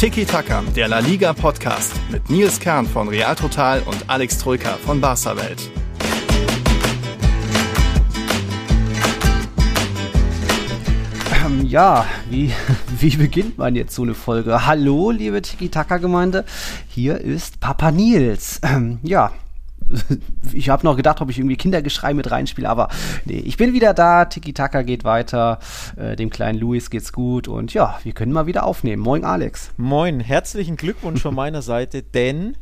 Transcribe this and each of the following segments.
Tiki Taka, der La Liga Podcast mit Nils Kern von Real Total und Alex Troika von Barca Welt. Ähm, ja, wie, wie beginnt man jetzt so eine Folge? Hallo, liebe Tiki-Taka-Gemeinde, hier ist Papa Nils. Ähm, ja, ich habe noch gedacht, ob ich irgendwie Kindergeschrei mit reinspiele, aber nee, ich bin wieder da. Tiki-Taka geht weiter. Äh, dem kleinen Luis geht's gut und ja, wir können mal wieder aufnehmen. Moin, Alex. Moin, herzlichen Glückwunsch von meiner Seite, denn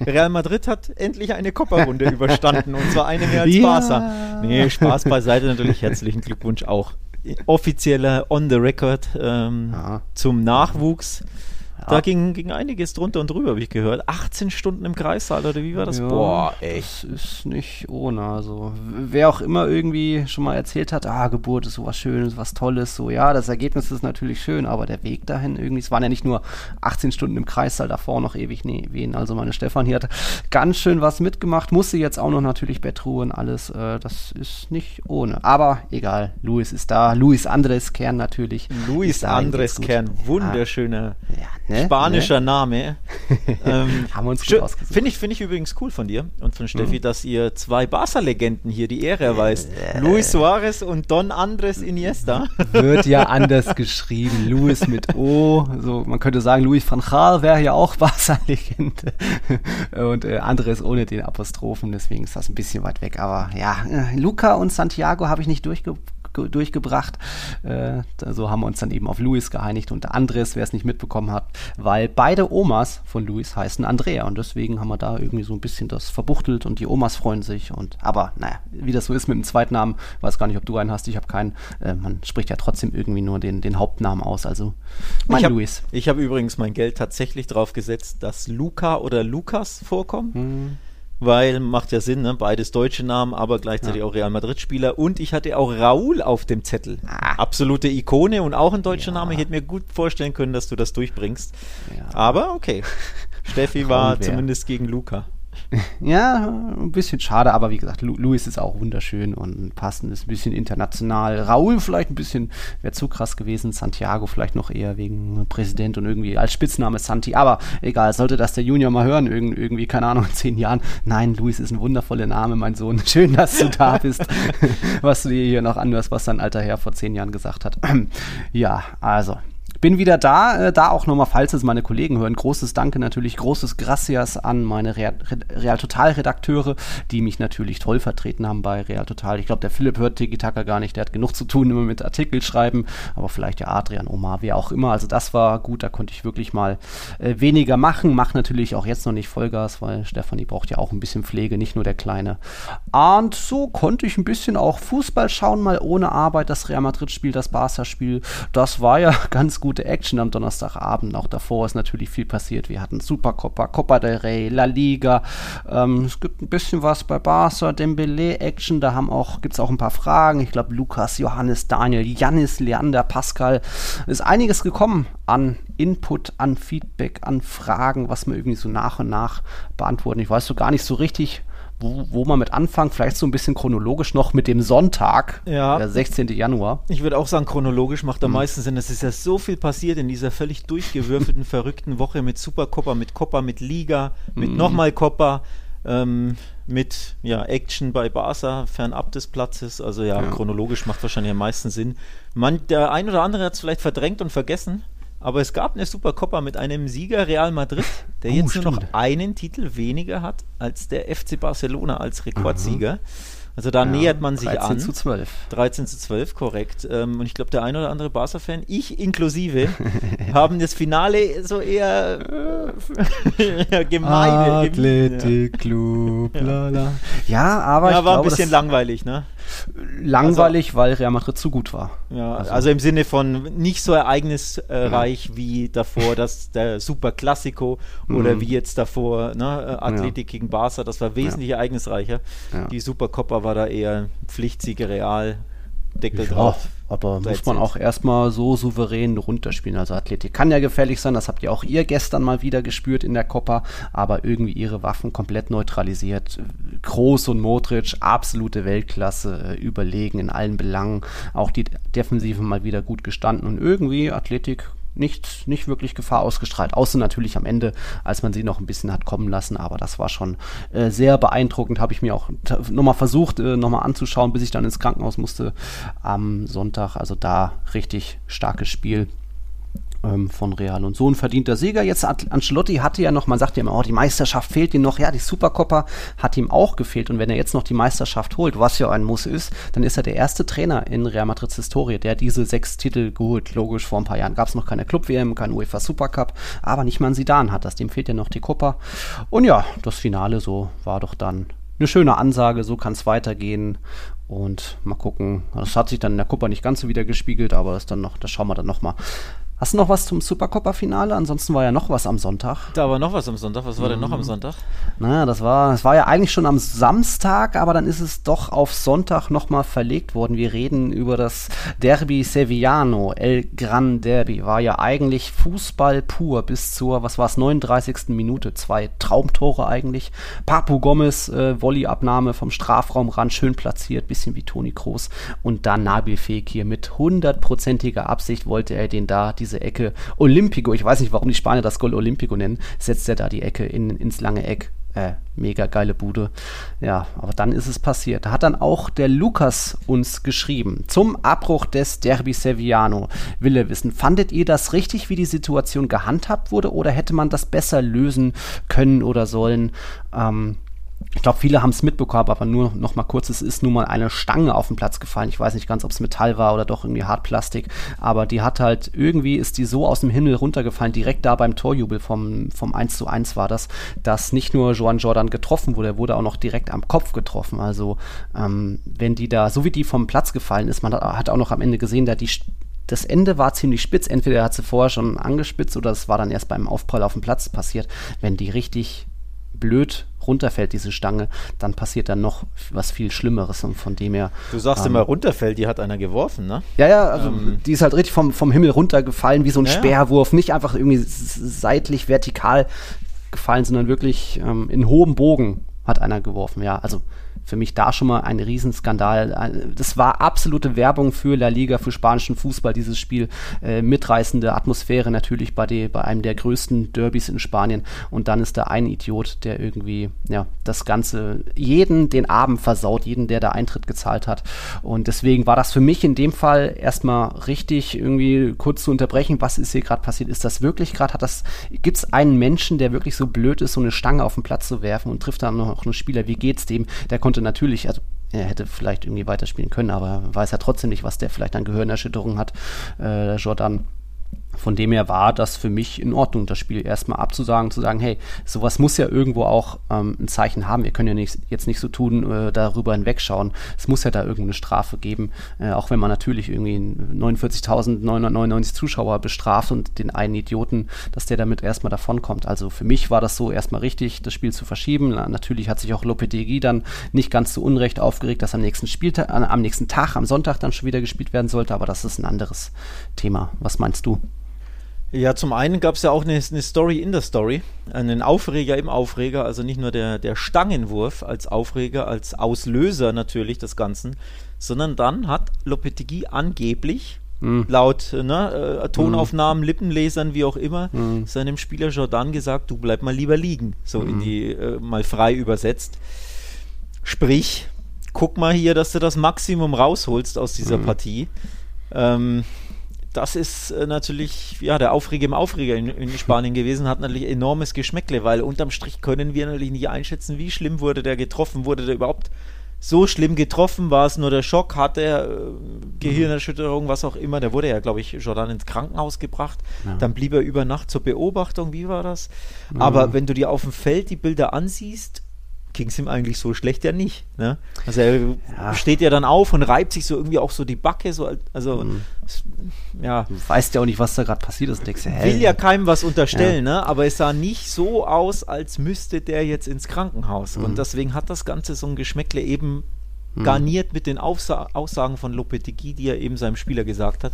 Real Madrid hat endlich eine Copa-Runde überstanden und zwar eine mehr als ja. Barca. Nee, Spaß beiseite natürlich. Herzlichen Glückwunsch auch. Offizieller On the Record ähm, zum Nachwuchs. Da ging, ging einiges drunter und drüber, habe ich gehört. 18 Stunden im Kreissaal, oder wie war das? Ja, Boah, echt. Das ist nicht ohne. Also, wer auch immer irgendwie schon mal erzählt hat, ah, Geburt ist sowas Schönes, was Tolles, so, ja, das Ergebnis ist natürlich schön, aber der Weg dahin irgendwie, es waren ja nicht nur 18 Stunden im Kreissaal, davor noch ewig nee, wen. Also, meine Stefan hier hat ganz schön was mitgemacht, musste jetzt auch noch natürlich Bettruhe und alles. Äh, das ist nicht ohne. Aber egal, Luis ist da. Luis Andres Kern natürlich. Luis Andres Kern, wunderschöner. Ja, ne? Spanischer ne? Name. ähm, Haben wir uns gut ausgesucht. Finde ich, find ich übrigens cool von dir und von Steffi, mhm. dass ihr zwei Barca-Legenden hier die Ehre erweist. Äh, Luis Suarez und Don Andres Iniesta. Wird ja anders geschrieben. Luis mit O. So, man könnte sagen, Luis van Gaal wäre ja auch Barca-Legende. und äh, Andres ohne den Apostrophen. Deswegen ist das ein bisschen weit weg. Aber ja, äh, Luca und Santiago habe ich nicht durchgebracht durchgebracht. Äh, so haben wir uns dann eben auf Luis geeinigt und Andres, wer es nicht mitbekommen hat, weil beide Omas von Luis heißen Andrea und deswegen haben wir da irgendwie so ein bisschen das verbuchtelt und die Omas freuen sich und aber naja, wie das so ist mit dem Zweitnamen, weiß gar nicht, ob du einen hast, ich habe keinen. Äh, man spricht ja trotzdem irgendwie nur den, den Hauptnamen aus, also mein ich hab, Luis. Ich habe übrigens mein Geld tatsächlich drauf gesetzt, dass Luca oder Lukas vorkommen. Hm weil macht ja Sinn, ne? beides deutsche Namen, aber gleichzeitig ja. auch Real Madrid-Spieler. Und ich hatte auch Raúl auf dem Zettel. Ah. Absolute Ikone und auch ein deutscher ja. Name. Ich hätte mir gut vorstellen können, dass du das durchbringst. Ja. Aber okay. Steffi war zumindest gegen Luca. Ja, ein bisschen schade, aber wie gesagt, Lu Luis ist auch wunderschön und passend, ist ein bisschen international. Raul vielleicht ein bisschen, wäre zu krass gewesen. Santiago vielleicht noch eher wegen Präsident und irgendwie als Spitzname Santi. Aber egal, sollte das der Junior mal hören, irgendwie, irgendwie keine Ahnung, in zehn Jahren. Nein, Luis ist ein wundervoller Name, mein Sohn. Schön, dass du da bist. was du dir hier noch anhörst, was dein alter Herr vor zehn Jahren gesagt hat. ja, also, bin wieder da, äh, da auch nochmal, falls es meine Kollegen hören, großes Danke natürlich, großes Gracias an meine Real, Real Total Redakteure, die mich natürlich toll vertreten haben bei Real Total. Ich glaube, der Philipp hört Tiki Taka gar nicht, der hat genug zu tun immer mit Artikel schreiben, aber vielleicht der Adrian, Omar, wer auch immer. Also das war gut, da konnte ich wirklich mal äh, weniger machen. Mach natürlich auch jetzt noch nicht Vollgas, weil Stefanie braucht ja auch ein bisschen Pflege, nicht nur der Kleine. Und so konnte ich ein bisschen auch Fußball schauen, mal ohne Arbeit. Das Real Madrid-Spiel, das Barca-Spiel, das war ja ganz gut gute Action am Donnerstagabend. Auch davor ist natürlich viel passiert. Wir hatten Supercopa, Copa del Rey, La Liga. Ähm, es gibt ein bisschen was bei Barca, Dembele Action. Da haben auch, gibt es auch ein paar Fragen. Ich glaube, Lukas, Johannes, Daniel, Janis, Leander, Pascal. Ist einiges gekommen an Input, an Feedback, an Fragen, was wir irgendwie so nach und nach beantworten. Ich weiß so gar nicht so richtig, wo, wo man mit anfangen, vielleicht so ein bisschen chronologisch noch mit dem Sonntag, ja. der 16. Januar. Ich würde auch sagen, chronologisch macht am mhm. meisten Sinn. Es ist ja so viel passiert in dieser völlig durchgewürfelten, verrückten Woche mit Supercoppa, mit Coppa, mit Liga, mit mhm. nochmal Coppa. Ähm, mit ja, Action bei Barca fernab des Platzes. Also ja, ja, chronologisch macht wahrscheinlich am meisten Sinn. Man, der ein oder andere hat es vielleicht verdrängt und vergessen. Aber es gab eine Supercoppa mit einem Sieger Real Madrid, der oh, jetzt stimmt. nur noch einen Titel weniger hat als der FC Barcelona als Rekordsieger. Mhm. Also da ja, nähert man sich 13 an. 13 zu 12. 13 zu 12, korrekt. Ähm, und ich glaube, der ein oder andere Barca-Fan, ich inklusive, haben das Finale so eher äh, gemeine. Athletic Club, lala. Ja, aber ja, ich war glaube, ein bisschen langweilig, ne? Langweilig, also, weil Real Madrid zu gut war. Ja, also, also im Sinne von nicht so ereignisreich ja. wie davor das der Super Classico oder mhm. wie jetzt davor ne, Athletik ja. gegen Barca, das war wesentlich ereignisreicher. Die Supercoppa war da eher Pflichtsieger Real, Deckel ja, drauf. Aber muss man auch erstmal so souverän runterspielen. Also Athletik kann ja gefährlich sein, das habt ihr auch ihr gestern mal wieder gespürt in der Copa, aber irgendwie ihre Waffen komplett neutralisiert. Groß und Modric, absolute Weltklasse, äh, überlegen in allen Belangen. Auch die Defensive mal wieder gut gestanden und irgendwie Athletik nicht, nicht wirklich Gefahr ausgestrahlt. Außer natürlich am Ende, als man sie noch ein bisschen hat kommen lassen. Aber das war schon äh, sehr beeindruckend. Habe ich mir auch nochmal versucht, äh, nochmal anzuschauen, bis ich dann ins Krankenhaus musste am Sonntag. Also da richtig starkes Spiel ähm, von Real. Und so ein verdienter Sieger. Jetzt Ancelotti hatte ja noch, man sagt ja immer, oh, die Meisterschaft fehlt ihm noch. Ja, die Supercoppa hat ihm auch gefehlt. Und wenn er jetzt noch die Meisterschaft holt, was ja ein Muss ist, dann ist er der erste Trainer in Real Madrids Historie, der diese sechs Titel geholt. Logisch, vor ein paar Jahren gab es noch keine Club-WM, kein UEFA Supercup, aber nicht mal Sidan hat das. Dem fehlt ja noch die Copa. Und ja, das Finale so war doch dann eine schöne Ansage, so kann es weitergehen. Und mal gucken. Das hat sich dann in der Copa nicht ganz so wieder gespiegelt, aber das dann noch, das schauen wir dann nochmal. Hast du noch was zum Supercoppa-Finale? Ansonsten war ja noch was am Sonntag. Da war noch was am Sonntag. Was war mhm. denn noch am mhm. Sonntag? Naja, das war, das war ja eigentlich schon am Samstag, aber dann ist es doch auf Sonntag nochmal verlegt worden. Wir reden über das Derby Sevillano, El Gran Derby. War ja eigentlich Fußball pur bis zur, was war es, 39. Minute. Zwei Traumtore eigentlich. Papu Gomez, äh, Volleyabnahme vom Strafraumrand, schön platziert, bisschen wie Toni Kroos. Und dann Nabil Fekir mit hundertprozentiger Absicht wollte er den da, diese diese Ecke Olympico, ich weiß nicht, warum die Spanier das Gol Olympico nennen, setzt er da die Ecke in, ins lange Eck. Äh, mega geile Bude. Ja, aber dann ist es passiert. Da hat dann auch der Lukas uns geschrieben. Zum Abbruch des Derby Sevillano will er wissen, fandet ihr das richtig, wie die Situation gehandhabt wurde, oder hätte man das besser lösen können oder sollen? Ähm, ich glaube, viele haben es mitbekommen, aber nur noch mal kurz, es ist nun mal eine Stange auf den Platz gefallen. Ich weiß nicht ganz, ob es Metall war oder doch irgendwie Hartplastik, aber die hat halt, irgendwie ist die so aus dem Himmel runtergefallen, direkt da beim Torjubel vom, vom 1 zu 1 war das, dass nicht nur Joan Jordan getroffen wurde, er wurde auch noch direkt am Kopf getroffen. Also, ähm, wenn die da, so wie die vom Platz gefallen ist, man hat auch noch am Ende gesehen, da die das Ende war ziemlich spitz. Entweder hat sie vorher schon angespitzt oder es war dann erst beim Aufprall auf dem Platz passiert. Wenn die richtig blöd runterfällt, diese Stange, dann passiert dann noch was viel Schlimmeres und von dem her. Du sagst ähm, immer runterfällt, die hat einer geworfen, ne? Ja, ja, also ähm, die ist halt richtig vom, vom Himmel runtergefallen, wie so ein ja, Speerwurf, nicht einfach irgendwie seitlich vertikal gefallen, sondern wirklich ähm, in hohem Bogen hat einer geworfen, ja, also für mich da schon mal ein Riesenskandal. Das war absolute Werbung für La Liga, für spanischen Fußball, dieses Spiel. Äh, mitreißende Atmosphäre natürlich bei, die, bei einem der größten Derbys in Spanien. Und dann ist da ein Idiot, der irgendwie, ja, das Ganze, jeden den Abend versaut, jeden, der da Eintritt gezahlt hat. Und deswegen war das für mich in dem Fall erstmal richtig, irgendwie kurz zu unterbrechen, was ist hier gerade passiert? Ist das wirklich gerade? Hat das, gibt es einen Menschen, der wirklich so blöd ist, so eine Stange auf den Platz zu werfen und trifft dann noch einen Spieler? Wie geht's dem? Der konnte konnte natürlich, also er hätte vielleicht irgendwie weiterspielen können, aber weiß ja trotzdem nicht, was der vielleicht an Gehirnerschütterung hat, äh, Jordan. Von dem her war das für mich in Ordnung, das Spiel erstmal abzusagen, zu sagen, hey, sowas muss ja irgendwo auch ähm, ein Zeichen haben. Wir können ja nicht, jetzt nicht so tun, äh, darüber hinwegschauen. Es muss ja da irgendeine Strafe geben, äh, auch wenn man natürlich irgendwie 49.999 Zuschauer bestraft und den einen Idioten, dass der damit erstmal davonkommt. Also für mich war das so erstmal richtig, das Spiel zu verschieben. Na, natürlich hat sich auch Lopetegui dann nicht ganz zu Unrecht aufgeregt, dass am nächsten Spieltag, äh, am nächsten Tag, am Sonntag dann schon wieder gespielt werden sollte, aber das ist ein anderes Thema. Was meinst du? Ja, zum einen gab es ja auch eine, eine, Story in der Story, einen Aufreger im Aufreger, also nicht nur der, der Stangenwurf als Aufreger, als Auslöser natürlich des Ganzen, sondern dann hat Lopetegui angeblich mhm. laut ne, äh, Tonaufnahmen, mhm. Lippenlesern, wie auch immer, mhm. seinem Spieler Jordan gesagt, du bleib mal lieber liegen, so in hm. die äh, mal frei übersetzt. Sprich, guck mal hier, dass du das Maximum rausholst aus dieser hm. Partie. Ähm, das ist äh, natürlich, ja, der Aufreger im Aufreger in, in, Spanien gewesen, hat natürlich enormes Geschmäckle, weil unterm Strich können wir natürlich nicht einschätzen, wie schlimm wurde der getroffen, wurde der überhaupt so schlimm getroffen, war es nur der Schock, hat er äh, Gehirnerschütterung, was auch immer, der wurde ja, glaube ich, Jordan ins Krankenhaus gebracht, ja. dann blieb er über Nacht zur Beobachtung, wie war das? Ja. Aber wenn du dir auf dem Feld die Bilder ansiehst, ging es ihm eigentlich so schlecht ja nicht. Ne? Also er ja. steht ja dann auf und reibt sich so irgendwie auch so die Backe, so also mhm. ja. Du weißt ja auch nicht, was da gerade passiert ist. Denkst, hey, Will ja keinem was unterstellen, ja. ne? aber es sah nicht so aus, als müsste der jetzt ins Krankenhaus. Mhm. Und deswegen hat das Ganze so ein Geschmäckle eben. Garniert mit den Aufsa Aussagen von Lopetegui, die er eben seinem Spieler gesagt hat.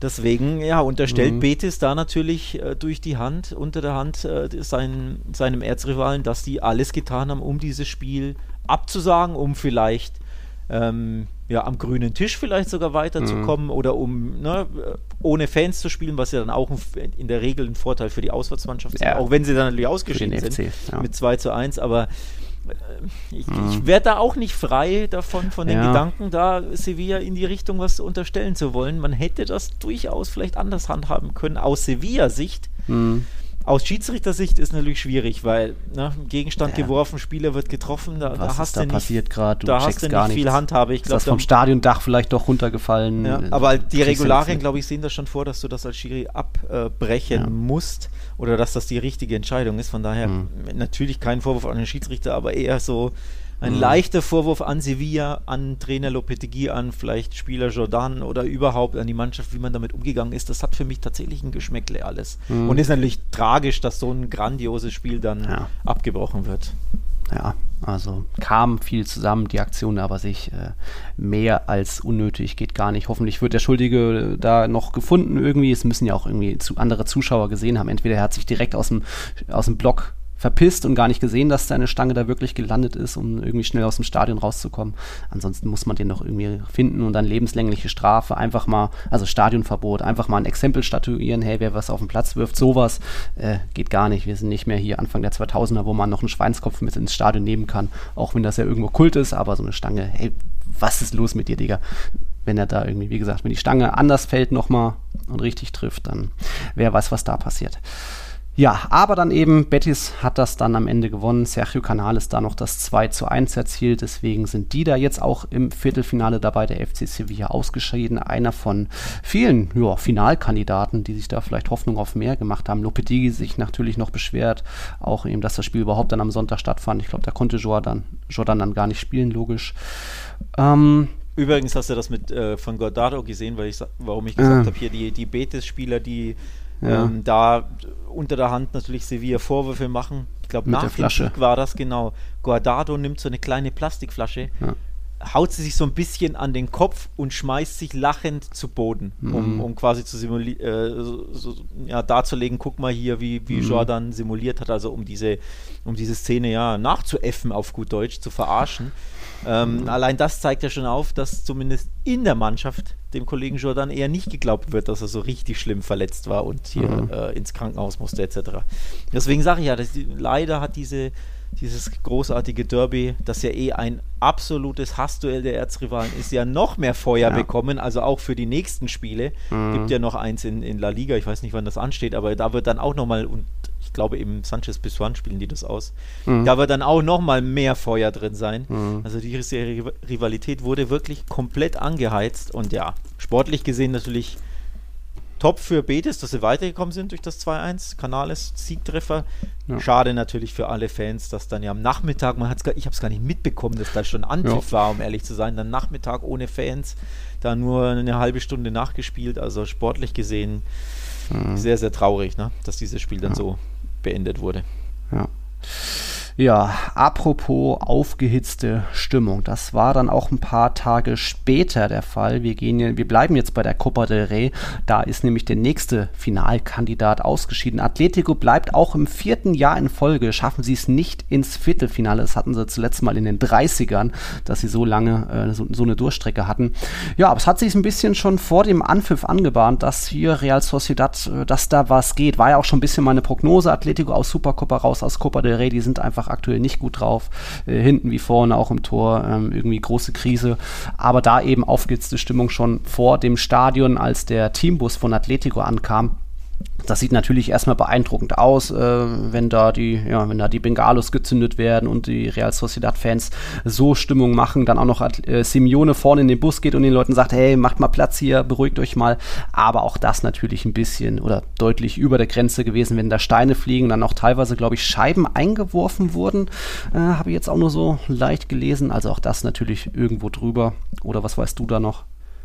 Deswegen, ja, unterstellt mhm. Betis da natürlich äh, durch die Hand, unter der Hand äh, sein, seinem Erzrivalen, dass die alles getan haben, um dieses Spiel abzusagen, um vielleicht ähm, ja, am grünen Tisch vielleicht sogar weiterzukommen mhm. oder um ne, ohne Fans zu spielen, was ja dann auch in der Regel ein Vorteil für die Auswärtsmannschaft ja. ist, auch wenn sie dann natürlich ausgeschieden sind ja. mit 2 zu 1, aber äh, ich, mhm. ich werde da auch nicht frei davon, von den ja. Gedanken, da Sevilla in die Richtung was unterstellen zu wollen. Man hätte das durchaus vielleicht anders handhaben können, aus Sevilla-Sicht. Mhm. Aus Schiedsrichtersicht ist natürlich schwierig, weil ne, Gegenstand ja. geworfen, Spieler wird getroffen, da, da hast da du nicht, passiert gerade, da hast du nicht viel Handhabe. Ich glaub, ist das vom Stadiondach vielleicht doch runtergefallen? Ja, aber die Regularien, glaube ich, sehen das schon vor, dass du das als Schiri abbrechen ja. musst oder dass das die richtige Entscheidung ist. Von daher mhm. natürlich kein Vorwurf an den Schiedsrichter, aber eher so ein mhm. leichter Vorwurf an Sevilla, an Trainer Lopetegui, an vielleicht Spieler Jordan oder überhaupt an die Mannschaft, wie man damit umgegangen ist. Das hat für mich tatsächlich ein Geschmäckle alles. Mhm. Und ist natürlich tragisch, dass so ein grandioses Spiel dann ja. abgebrochen wird. Ja, also kam viel zusammen, die Aktion aber sich äh, mehr als unnötig, geht gar nicht. Hoffentlich wird der Schuldige da noch gefunden irgendwie. Es müssen ja auch irgendwie zu andere Zuschauer gesehen haben. Entweder er hat sich direkt aus dem, aus dem Block verpisst und gar nicht gesehen, dass seine Stange da wirklich gelandet ist, um irgendwie schnell aus dem Stadion rauszukommen. Ansonsten muss man den doch irgendwie finden und dann lebenslängliche Strafe, einfach mal, also Stadionverbot, einfach mal ein Exempel statuieren, hey, wer was auf den Platz wirft, sowas äh, geht gar nicht. Wir sind nicht mehr hier Anfang der 2000er, wo man noch einen Schweinskopf mit ins Stadion nehmen kann, auch wenn das ja irgendwo Kult ist, aber so eine Stange, hey, was ist los mit dir, Digga? wenn er da irgendwie, wie gesagt, wenn die Stange anders fällt nochmal und richtig trifft, dann wer weiß, was da passiert. Ja, aber dann eben, Betis hat das dann am Ende gewonnen. Sergio Canales da noch das 2 zu 1 erzielt. Deswegen sind die da jetzt auch im Viertelfinale dabei, der FC Sevilla ausgeschieden. Einer von vielen ja, Finalkandidaten, die sich da vielleicht Hoffnung auf mehr gemacht haben. Lopetegui sich natürlich noch beschwert, auch eben, dass das Spiel überhaupt dann am Sonntag stattfand. Ich glaube, da konnte Jordan, Jordan dann gar nicht spielen, logisch. Ähm, Übrigens hast du das mit äh, von Gordado gesehen, weil ich, warum ich gesagt äh. habe, hier die, die Betis-Spieler, die ja. Ähm, da unter der Hand natürlich Sevilla Vorwürfe machen. Ich glaube, nach dem Sieg war das genau. Guardado nimmt so eine kleine Plastikflasche, ja. haut sie sich so ein bisschen an den Kopf und schmeißt sich lachend zu Boden, mhm. um, um quasi zu simulieren, äh, so, so, ja, darzulegen, guck mal hier, wie, wie mhm. Jordan simuliert hat, also um diese, um diese Szene ja nachzuäffen auf gut Deutsch, zu verarschen. Ähm. Allein das zeigt ja schon auf, dass zumindest in der Mannschaft dem Kollegen Jordan eher nicht geglaubt wird, dass er so richtig schlimm verletzt war und hier mhm. äh, ins Krankenhaus musste etc. Deswegen sage ich ja, dass leider hat diese, dieses großartige Derby, das ja eh ein absolutes Hassduell der Erzrivalen ist, ja noch mehr Feuer ja. bekommen, also auch für die nächsten Spiele. Mhm. Gibt ja noch eins in, in La Liga, ich weiß nicht, wann das ansteht, aber da wird dann auch nochmal, glaube eben Sanchez Pizjuan spielen die das aus, mhm. da wird dann auch nochmal mehr Feuer drin sein. Mhm. Also die Rivalität wurde wirklich komplett angeheizt und ja, sportlich gesehen natürlich top für Betis, dass sie weitergekommen sind durch das 2-1. Canales Siegtreffer. Ja. Schade natürlich für alle Fans, dass dann ja am Nachmittag, man hat's gar, ich habe es gar nicht mitbekommen, dass da schon Anpfiff ja. war, um ehrlich zu sein. Dann Nachmittag ohne Fans, da nur eine halbe Stunde nachgespielt. Also sportlich gesehen mhm. sehr, sehr traurig, ne? dass dieses Spiel dann ja. so beendet wurde. Ja. Ja, apropos aufgehitzte Stimmung. Das war dann auch ein paar Tage später der Fall. Wir gehen, wir bleiben jetzt bei der Copa del Rey. Da ist nämlich der nächste Finalkandidat ausgeschieden. Atletico bleibt auch im vierten Jahr in Folge. Schaffen sie es nicht ins Viertelfinale. Das hatten sie zuletzt mal in den 30ern, dass sie so lange äh, so, so, eine Durchstrecke hatten. Ja, aber es hat sich ein bisschen schon vor dem Anpfiff angebahnt, dass hier Real Sociedad, äh, dass da was geht. War ja auch schon ein bisschen meine Prognose. Atletico aus Supercopa raus aus Copa del Rey. Die sind einfach einfach aktuell nicht gut drauf. Äh, hinten wie vorne, auch im Tor, ähm, irgendwie große Krise. Aber da eben aufgehitzte Stimmung schon vor dem Stadion, als der Teambus von Atletico ankam. Das sieht natürlich erstmal beeindruckend aus, äh, wenn da die, ja, wenn da die Bengalos gezündet werden und die Real Sociedad-Fans so Stimmung machen, dann auch noch äh, Simeone vorne in den Bus geht und den Leuten sagt, hey, macht mal Platz hier, beruhigt euch mal. Aber auch das natürlich ein bisschen oder deutlich über der Grenze gewesen, wenn da Steine fliegen, dann auch teilweise, glaube ich, Scheiben eingeworfen wurden. Äh, Habe ich jetzt auch nur so leicht gelesen. Also auch das natürlich irgendwo drüber. Oder was weißt du da noch?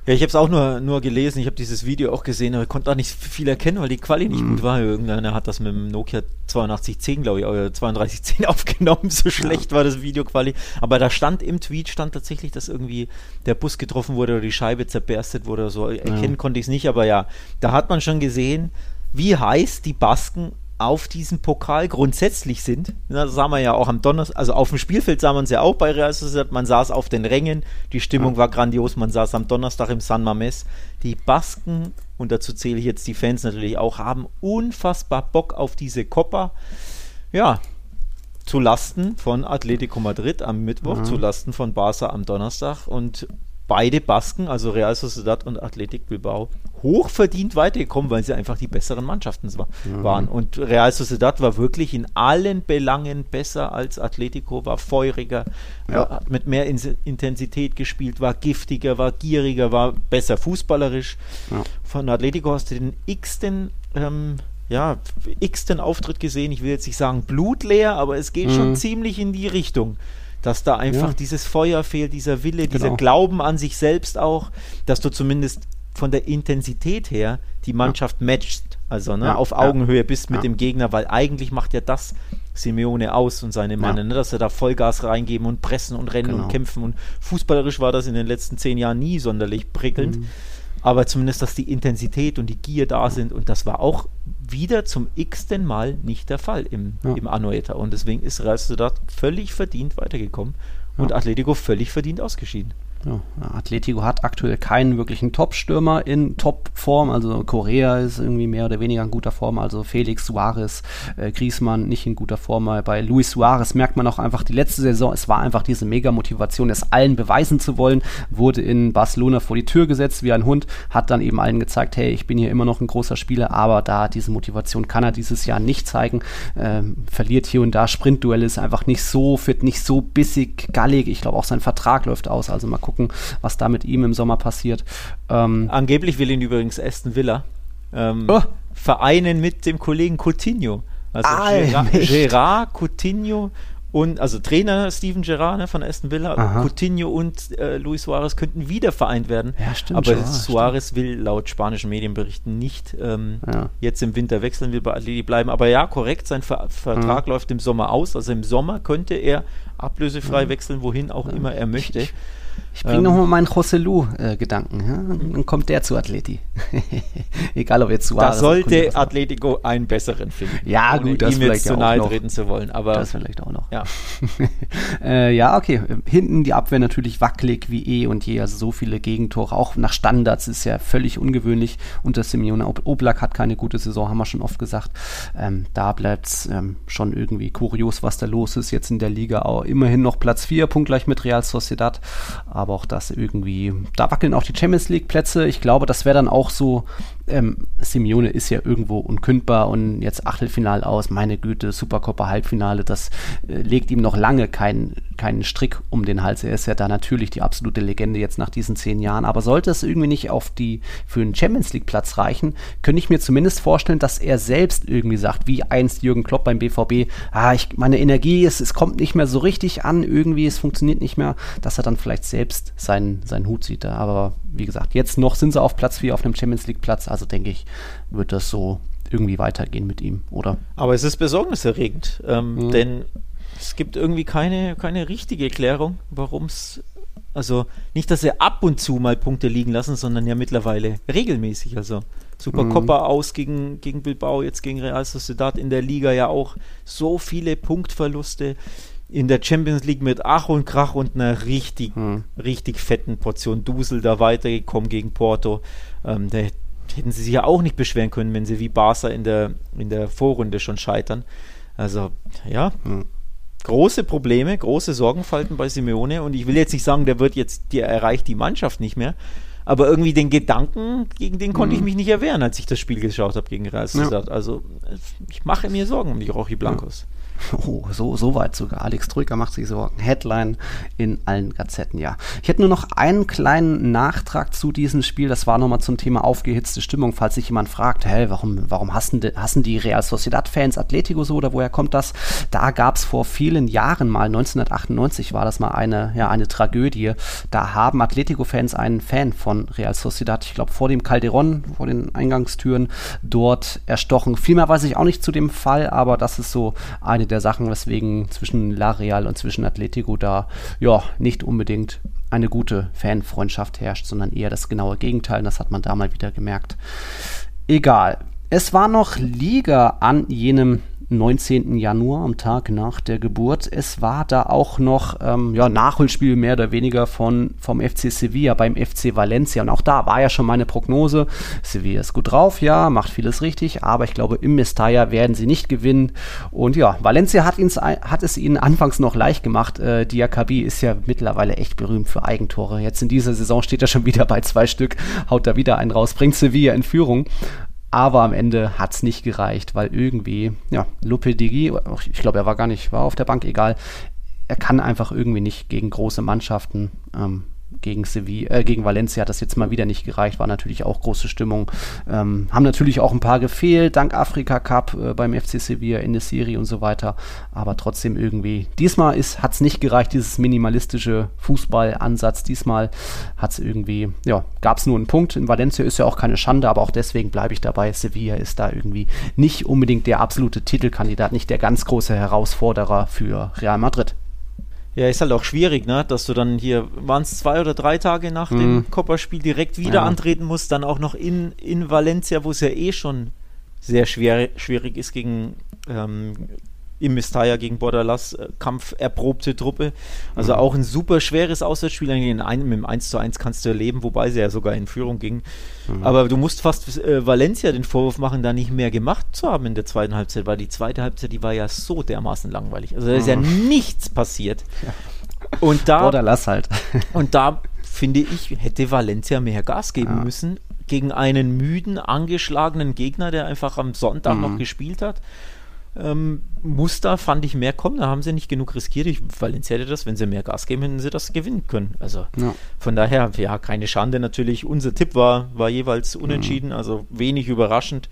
Ja, ich habe es auch nur, nur gelesen, ich habe dieses Video auch gesehen, aber ich konnte auch nicht viel erkennen, weil die Quali nicht mm. gut war. Irgendeiner hat das mit dem Nokia 8210, glaube ich, oder 3210 aufgenommen, so schlecht ja. war das Video Quali. Aber da stand im Tweet, stand tatsächlich, dass irgendwie der Bus getroffen wurde oder die Scheibe zerberstet wurde oder so. Erkennen ja. konnte ich es nicht, aber ja, da hat man schon gesehen, wie heiß die Basken auf diesem Pokal grundsätzlich sind. Das sah man ja auch am Donnerstag, also auf dem Spielfeld sah man es ja auch bei Real Sociedad, man saß auf den Rängen, die Stimmung war grandios, man saß am Donnerstag im San Mames. Die Basken, und dazu zähle ich jetzt die Fans natürlich auch, haben unfassbar Bock auf diese Copa. Ja, zu Lasten von Atletico Madrid am Mittwoch, mhm. zu Lasten von Barca am Donnerstag und beide Basken, also Real Sociedad und Athletic Bilbao, hochverdient weitergekommen, weil sie einfach die besseren Mannschaften mhm. waren. Und Real Sociedad war wirklich in allen Belangen besser als Atletico, war feuriger, ja. hat mit mehr Intensität gespielt, war giftiger, war gieriger, war besser fußballerisch. Ja. Von Atletico hast du den x-ten ähm, ja, x-ten Auftritt gesehen. Ich will jetzt nicht sagen blutleer, aber es geht mhm. schon ziemlich in die Richtung dass da einfach ja. dieses Feuer fehlt, dieser Wille, genau. dieser Glauben an sich selbst auch, dass du zumindest von der Intensität her die Mannschaft ja. matcht, also ne, ja, auf Augenhöhe bist mit dem Gegner, weil eigentlich macht ja das Simeone aus und seine Mann, ne, dass er da Vollgas reingeben und pressen und rennen genau. und kämpfen und fußballerisch war das in den letzten zehn Jahren nie sonderlich prickelnd. Mhm aber zumindest, dass die Intensität und die Gier da sind und das war auch wieder zum x-ten Mal nicht der Fall im, ja. im Anoeta und deswegen ist Real Sociedad völlig verdient weitergekommen und Atletico völlig verdient ausgeschieden. Ja, Atletico hat aktuell keinen wirklichen Top-Stürmer in Top-Form. Also Korea ist irgendwie mehr oder weniger in guter Form. Also Felix Suarez, äh, Griezmann nicht in guter Form. Bei Luis Suarez merkt man auch einfach die letzte Saison, es war einfach diese Mega-Motivation, es allen beweisen zu wollen. Wurde in Barcelona vor die Tür gesetzt wie ein Hund, hat dann eben allen gezeigt, hey, ich bin hier immer noch ein großer Spieler, aber da diese Motivation kann er dieses Jahr nicht zeigen. Ähm, verliert hier und da Sprintduelle, ist einfach nicht so fit, nicht so bissig, gallig. Ich glaube auch sein Vertrag läuft aus. Also mal gucken, was da mit ihm im Sommer passiert. Ähm, Angeblich will ihn übrigens Aston Villa ähm, oh. vereinen mit dem Kollegen Coutinho. Also Gerard, Gerard Coutinho und also Trainer Steven Gerrard ne, von Aston Villa, Aha. Coutinho und äh, Luis Suarez könnten wieder vereint werden. Ja, stimmt. Aber schon, Suarez stimmt. will laut spanischen Medienberichten nicht ähm, ja. jetzt im Winter wechseln, will bei Atleti bleiben. Aber ja, korrekt, sein Ver Vertrag mhm. läuft im Sommer aus. Also im Sommer könnte er ablösefrei mhm. wechseln, wohin auch immer er möchte. Ich, ich bringe ähm, nochmal meinen Joselu-Gedanken. Ja? Dann kommt der zu Atleti. Egal, ob jetzt Suarez Da sollte Atletico einen besseren finden. Ja, gut, das ihm vielleicht jetzt zu nahe treten zu wollen. Aber das vielleicht auch noch. Ja, äh, ja okay. Hinten die Abwehr natürlich wackelig wie eh und je. Also so viele Gegentore, auch nach Standards, ist ja völlig ungewöhnlich. Unter Simeone Oblak hat keine gute Saison, haben wir schon oft gesagt. Ähm, da bleibt es ähm, schon irgendwie kurios, was da los ist. Jetzt in der Liga auch immerhin noch Platz 4, punktgleich mit Real Sociedad aber auch das irgendwie, da wackeln auch die Champions League Plätze. Ich glaube, das wäre dann auch so ähm, Simeone ist ja irgendwo unkündbar und jetzt Achtelfinal aus, meine Güte, Supercoppa Halbfinale, das äh, legt ihm noch lange keinen keinen Strick um den Hals. Er ist ja da natürlich die absolute Legende jetzt nach diesen zehn Jahren. Aber sollte es irgendwie nicht auf die für einen Champions League Platz reichen, könnte ich mir zumindest vorstellen, dass er selbst irgendwie sagt, wie einst Jürgen Klopp beim BVB, ah, ich, meine Energie ist, es kommt nicht mehr so richtig an, irgendwie, es funktioniert nicht mehr, dass er dann vielleicht selbst seinen, seinen Hut sieht. Aber wie gesagt, jetzt noch sind sie auf Platz 4 auf einem Champions League Platz. Also denke ich, wird das so irgendwie weitergehen mit ihm, oder? Aber es ist besorgniserregend, ähm, mhm. denn es gibt irgendwie keine, keine richtige Erklärung, warum es. Also nicht, dass sie ab und zu mal Punkte liegen lassen, sondern ja mittlerweile regelmäßig. Also Supercopa mhm. aus gegen, gegen Bilbao, jetzt gegen Real Sociedad in der Liga ja auch so viele Punktverluste. In der Champions League mit Ach und Krach und einer richtig, mhm. richtig fetten Portion Dusel da weitergekommen gegen Porto. Ähm, da hätten sie sich ja auch nicht beschweren können, wenn sie wie Barca in der, in der Vorrunde schon scheitern. Also, ja. Mhm große Probleme, große Sorgenfalten bei Simeone und ich will jetzt nicht sagen, der wird jetzt, der erreicht die Mannschaft nicht mehr, aber irgendwie den Gedanken, gegen den konnte mhm. ich mich nicht erwehren, als ich das Spiel geschaut habe gegen Real Sociedad. Ja. Also ich mache mir Sorgen um die Rochi Blancos. Ja. Oh, so, so weit sogar. Alex Troika macht sich Sorgen. Headline in allen Gazetten, ja. Ich hätte nur noch einen kleinen Nachtrag zu diesem Spiel. Das war nochmal zum Thema aufgehitzte Stimmung. Falls sich jemand fragt, hey, warum, warum hassen, die, hassen die Real Sociedad-Fans Atletico so oder woher kommt das? Da gab es vor vielen Jahren mal, 1998 war das mal eine, ja, eine Tragödie. Da haben Atletico-Fans einen Fan von Real Sociedad, ich glaube, vor dem Calderon, vor den Eingangstüren, dort erstochen. Vielmehr weiß ich auch nicht zu dem Fall, aber das ist so eine der Sachen, weswegen zwischen La Real und zwischen Atletico da ja nicht unbedingt eine gute Fanfreundschaft herrscht, sondern eher das genaue Gegenteil. Das hat man da mal wieder gemerkt. Egal. Es war noch Liga an jenem 19. Januar, am Tag nach der Geburt. Es war da auch noch ähm, ja, Nachholspiel mehr oder weniger von, vom FC Sevilla beim FC Valencia. Und auch da war ja schon meine Prognose. Sevilla ist gut drauf, ja, macht vieles richtig, aber ich glaube, im Mestalla werden sie nicht gewinnen. Und ja, Valencia hat, hat es ihnen anfangs noch leicht gemacht. Äh, Diakabi ist ja mittlerweile echt berühmt für Eigentore. Jetzt in dieser Saison steht er schon wieder bei zwei Stück, haut da wieder einen raus, bringt Sevilla in Führung. Aber am Ende hat es nicht gereicht, weil irgendwie, ja, Lopedigi, ich glaube, er war gar nicht, war auf der Bank, egal, er kann einfach irgendwie nicht gegen große Mannschaften ähm, gegen Sevilla, äh, gegen Valencia hat das jetzt mal wieder nicht gereicht, war natürlich auch große Stimmung. Ähm, haben natürlich auch ein paar gefehlt, dank Afrika Cup äh, beim FC Sevilla in der Serie und so weiter. Aber trotzdem irgendwie, diesmal hat es nicht gereicht, dieses minimalistische Fußballansatz. Diesmal hat es irgendwie, ja, gab es nur einen Punkt. In Valencia ist ja auch keine Schande, aber auch deswegen bleibe ich dabei. Sevilla ist da irgendwie nicht unbedingt der absolute Titelkandidat, nicht der ganz große Herausforderer für Real Madrid. Ja, ist halt auch schwierig, ne? dass du dann hier, waren es zwei oder drei Tage nach mhm. dem Kopperspiel direkt wieder ja. antreten musst, dann auch noch in, in Valencia, wo es ja eh schon sehr schwer, schwierig ist gegen ähm, im Mestalla gegen Bordalas äh, kampferprobte Truppe. Also mhm. auch ein super schweres Auswärtsspiel. Ein, mit dem 1 zu 1 kannst du erleben, wobei sie ja sogar in Führung ging. Mhm. Aber du musst fast äh, Valencia den Vorwurf machen, da nicht mehr gemacht zu haben in der zweiten Halbzeit, weil die zweite Halbzeit, die war ja so dermaßen langweilig. Also da ist ja mhm. nichts passiert. Ja. Und da. Bordalas halt. und da finde ich, hätte Valencia mehr Gas geben ja. müssen gegen einen müden, angeschlagenen Gegner, der einfach am Sonntag noch mhm. gespielt hat ähm, Muster fand ich mehr kommen. Da haben sie nicht genug riskiert. Ich, Valencia hätte das, wenn sie mehr Gas geben, hätten sie das gewinnen können. Also ja. von daher, ja, keine Schande natürlich. Unser Tipp war, war jeweils unentschieden, mhm. also wenig überraschend.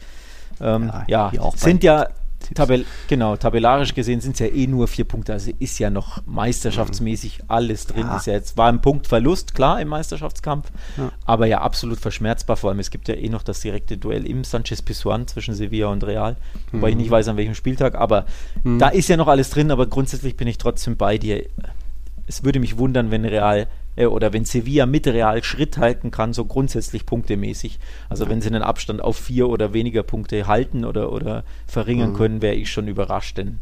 Ähm, ja, ja sind ja Tabell, genau, tabellarisch gesehen sind es ja eh nur vier Punkte, also ist ja noch meisterschaftsmäßig alles drin. Ja. Ist ja jetzt war ein Punktverlust, klar, im Meisterschaftskampf, ja. aber ja absolut verschmerzbar. Vor allem, es gibt ja eh noch das direkte Duell im Sanchez Pizjuan zwischen Sevilla und Real, wobei mhm. ich nicht weiß, an welchem Spieltag, aber mhm. da ist ja noch alles drin, aber grundsätzlich bin ich trotzdem bei dir. Es würde mich wundern, wenn Real oder wenn Sevilla mit Real Schritt halten kann, so grundsätzlich punktemäßig. Also ja. wenn sie einen Abstand auf vier oder weniger Punkte halten oder, oder verringern mhm. können, wäre ich schon überrascht, denn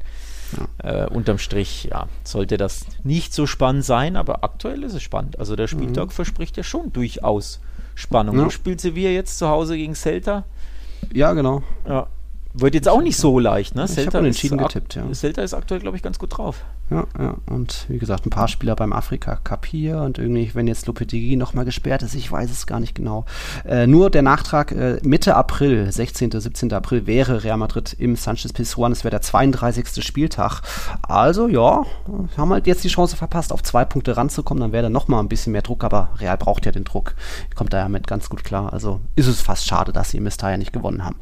ja. Äh, unterm Strich, ja, sollte das nicht so spannend sein, aber aktuell ist es spannend. Also der Spieltag mhm. verspricht ja schon durchaus Spannung. Ja. Du spielst Sevilla jetzt zu Hause gegen Celta. Ja, genau. Ja, wird jetzt auch nicht so leicht, ne? Ich Celta habe entschieden getippt, ja. Celta ist aktuell, glaube ich, ganz gut drauf. Ja, ja. Und wie gesagt, ein paar Spieler beim Afrika Cup hier und irgendwie, wenn jetzt Lopetegui nochmal gesperrt ist, ich weiß es gar nicht genau. Äh, nur der Nachtrag, äh, Mitte April, 16., 17. April wäre Real Madrid im Sanchez Pizjuan. Es wäre der 32. Spieltag. Also, ja, haben halt jetzt die Chance verpasst, auf zwei Punkte ranzukommen. Dann wäre da nochmal ein bisschen mehr Druck, aber Real braucht ja den Druck. Kommt da ja mit ganz gut klar. Also ist es fast schade, dass sie im Mestalla nicht gewonnen haben.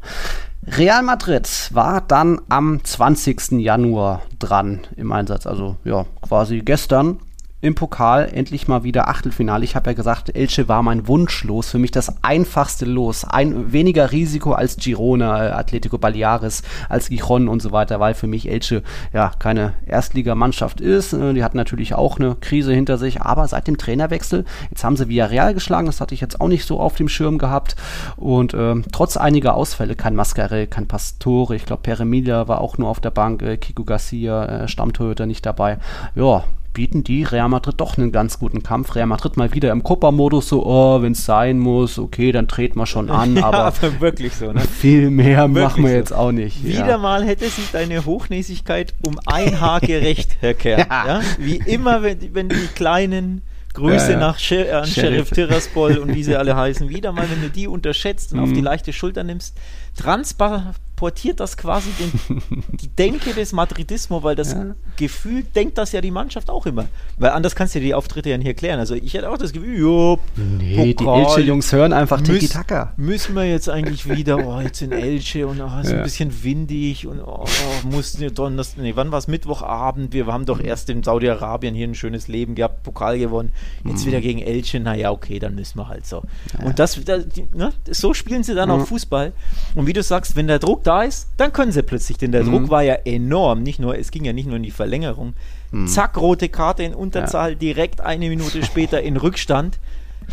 Real Madrid war dann am 20. Januar dran im Einsatz, also ja, quasi gestern im Pokal endlich mal wieder Achtelfinale. Ich habe ja gesagt, Elche war mein Wunschlos, für mich das einfachste Los. Ein weniger Risiko als Girona, äh, Atletico Baleares, als Gijon und so weiter, weil für mich Elche ja keine Erstligamannschaft ist. Äh, die hat natürlich auch eine Krise hinter sich, aber seit dem Trainerwechsel, jetzt haben sie Villarreal geschlagen, das hatte ich jetzt auch nicht so auf dem Schirm gehabt. Und äh, trotz einiger Ausfälle, kein Mascarell, kein Pastore, ich glaube Peremilia war auch nur auf der Bank, äh, Kiko Garcia, äh, Stammtorhüter nicht dabei. Ja, bieten die Real Madrid doch einen ganz guten Kampf. Real Madrid mal wieder im Copa-Modus, so, oh, wenn es sein muss, okay, dann treten wir schon an, ja, aber wirklich so, ne? viel mehr wirklich machen wir so. jetzt auch nicht. Wieder ja. mal hätte sich deine Hochnäsigkeit um ein Haar gerecht, Herr Kerr. ja. ja. Wie immer, wenn, wenn die kleinen Grüße ja, nach Sher an Sheriff, Sheriff Tiraspol und wie sie alle heißen. Wieder mal, wenn du die unterschätzt und mm. auf die mhm. leichte Schulter nimmst, transpa transportiert das quasi den, die Denke des Madridismo, weil das ja. Gefühl denkt das ja die Mannschaft auch immer. Weil anders kannst du dir die Auftritte ja nicht erklären. Also ich hätte auch das Gefühl, jo, nee, Pokal, die Elche-Jungs hören einfach Tiki-Taka. Müssen wir jetzt eigentlich wieder, oh, jetzt in Elche und oh, ist ja. ein bisschen windig und oh, mussten wir Donnerstag, nee, wann war es? Mittwochabend, wir haben doch erst in Saudi-Arabien hier ein schönes Leben gehabt, Pokal gewonnen, jetzt mhm. wieder gegen Elche, naja, okay, dann müssen wir halt so. Ja. Und das, das ne, so spielen sie dann mhm. auch Fußball. Und wie du sagst, wenn der Druck da ist, dann können sie plötzlich, denn der mhm. Druck war ja enorm. Nicht nur, es ging ja nicht nur in die Verlängerung. Mhm. Zack, rote Karte in Unterzahl, ja. direkt eine Minute später in Rückstand.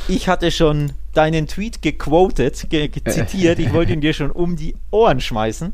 Ich hatte schon deinen Tweet gequotet, ge zitiert. Ich wollte ihn dir schon um die Ohren schmeißen.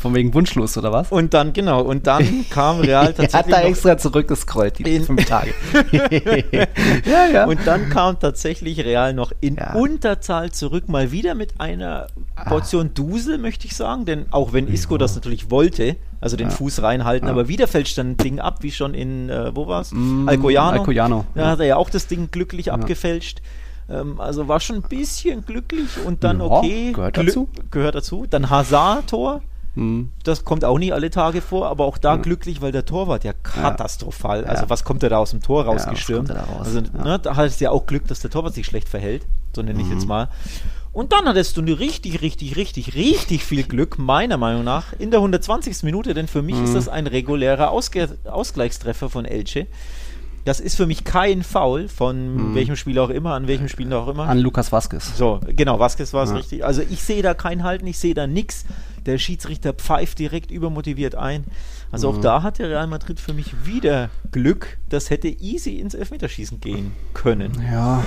Von wegen wunschlos oder was? Und dann, genau, und dann kam Real tatsächlich. er hat da extra zurückgescrollt, die fünf Tage. ja, ja. Und dann kam tatsächlich Real noch in ja. Unterzahl zurück, mal wieder mit einer Portion Dusel, möchte ich sagen. Denn auch wenn Isco ja. das natürlich wollte, also den ja. Fuß reinhalten, aber wieder fälscht dann ein Ding ab, wie schon in, äh, wo war's? Mm, Alcoyano. Alcoyano. Da ja. hat er ja auch das Ding glücklich abgefälscht. Ähm, also war schon ein bisschen glücklich und dann okay. Gehört dazu. Gehört dazu. Dann Hazard-Tor. Hm. Das kommt auch nicht alle Tage vor, aber auch da ja. glücklich, weil der Torwart ja katastrophal. Ja. Also was kommt er da aus dem Tor rausgestürmt? Ja, raus? Also ne, da hat es ja auch Glück, dass der Torwart sich schlecht verhält, so nenne ich mhm. jetzt mal. Und dann hattest du richtig, richtig, richtig, richtig viel Glück, meiner Meinung nach, in der 120. Minute, denn für mich mhm. ist das ein regulärer Ausge Ausgleichstreffer von Elche. Das ist für mich kein Foul von mhm. welchem Spieler auch immer, an welchem Spieler auch immer. An Lukas Vasquez. So, genau, Vasquez war es ja. richtig. Also ich sehe da kein Halten, ich sehe da nichts. Der Schiedsrichter pfeift direkt übermotiviert ein. Also mhm. auch da hatte Real Madrid für mich wieder Glück. Das hätte easy ins Elfmeterschießen gehen können. Ja,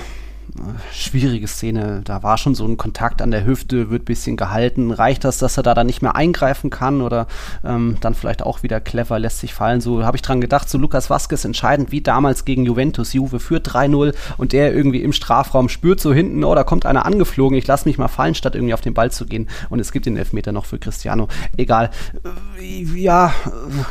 schwierige Szene. Da war schon so ein Kontakt an der Hüfte, wird ein bisschen gehalten. Reicht das, dass er da dann nicht mehr eingreifen kann oder ähm, dann vielleicht auch wieder clever lässt sich fallen? So habe ich dran gedacht, so Lukas Vasquez entscheidend wie damals gegen Juventus. Juve führt 3-0 und der irgendwie im Strafraum spürt so hinten, oh, da kommt einer angeflogen, ich lasse mich mal fallen, statt irgendwie auf den Ball zu gehen. Und es gibt den Elfmeter noch für Cristiano. Egal. Äh, ja,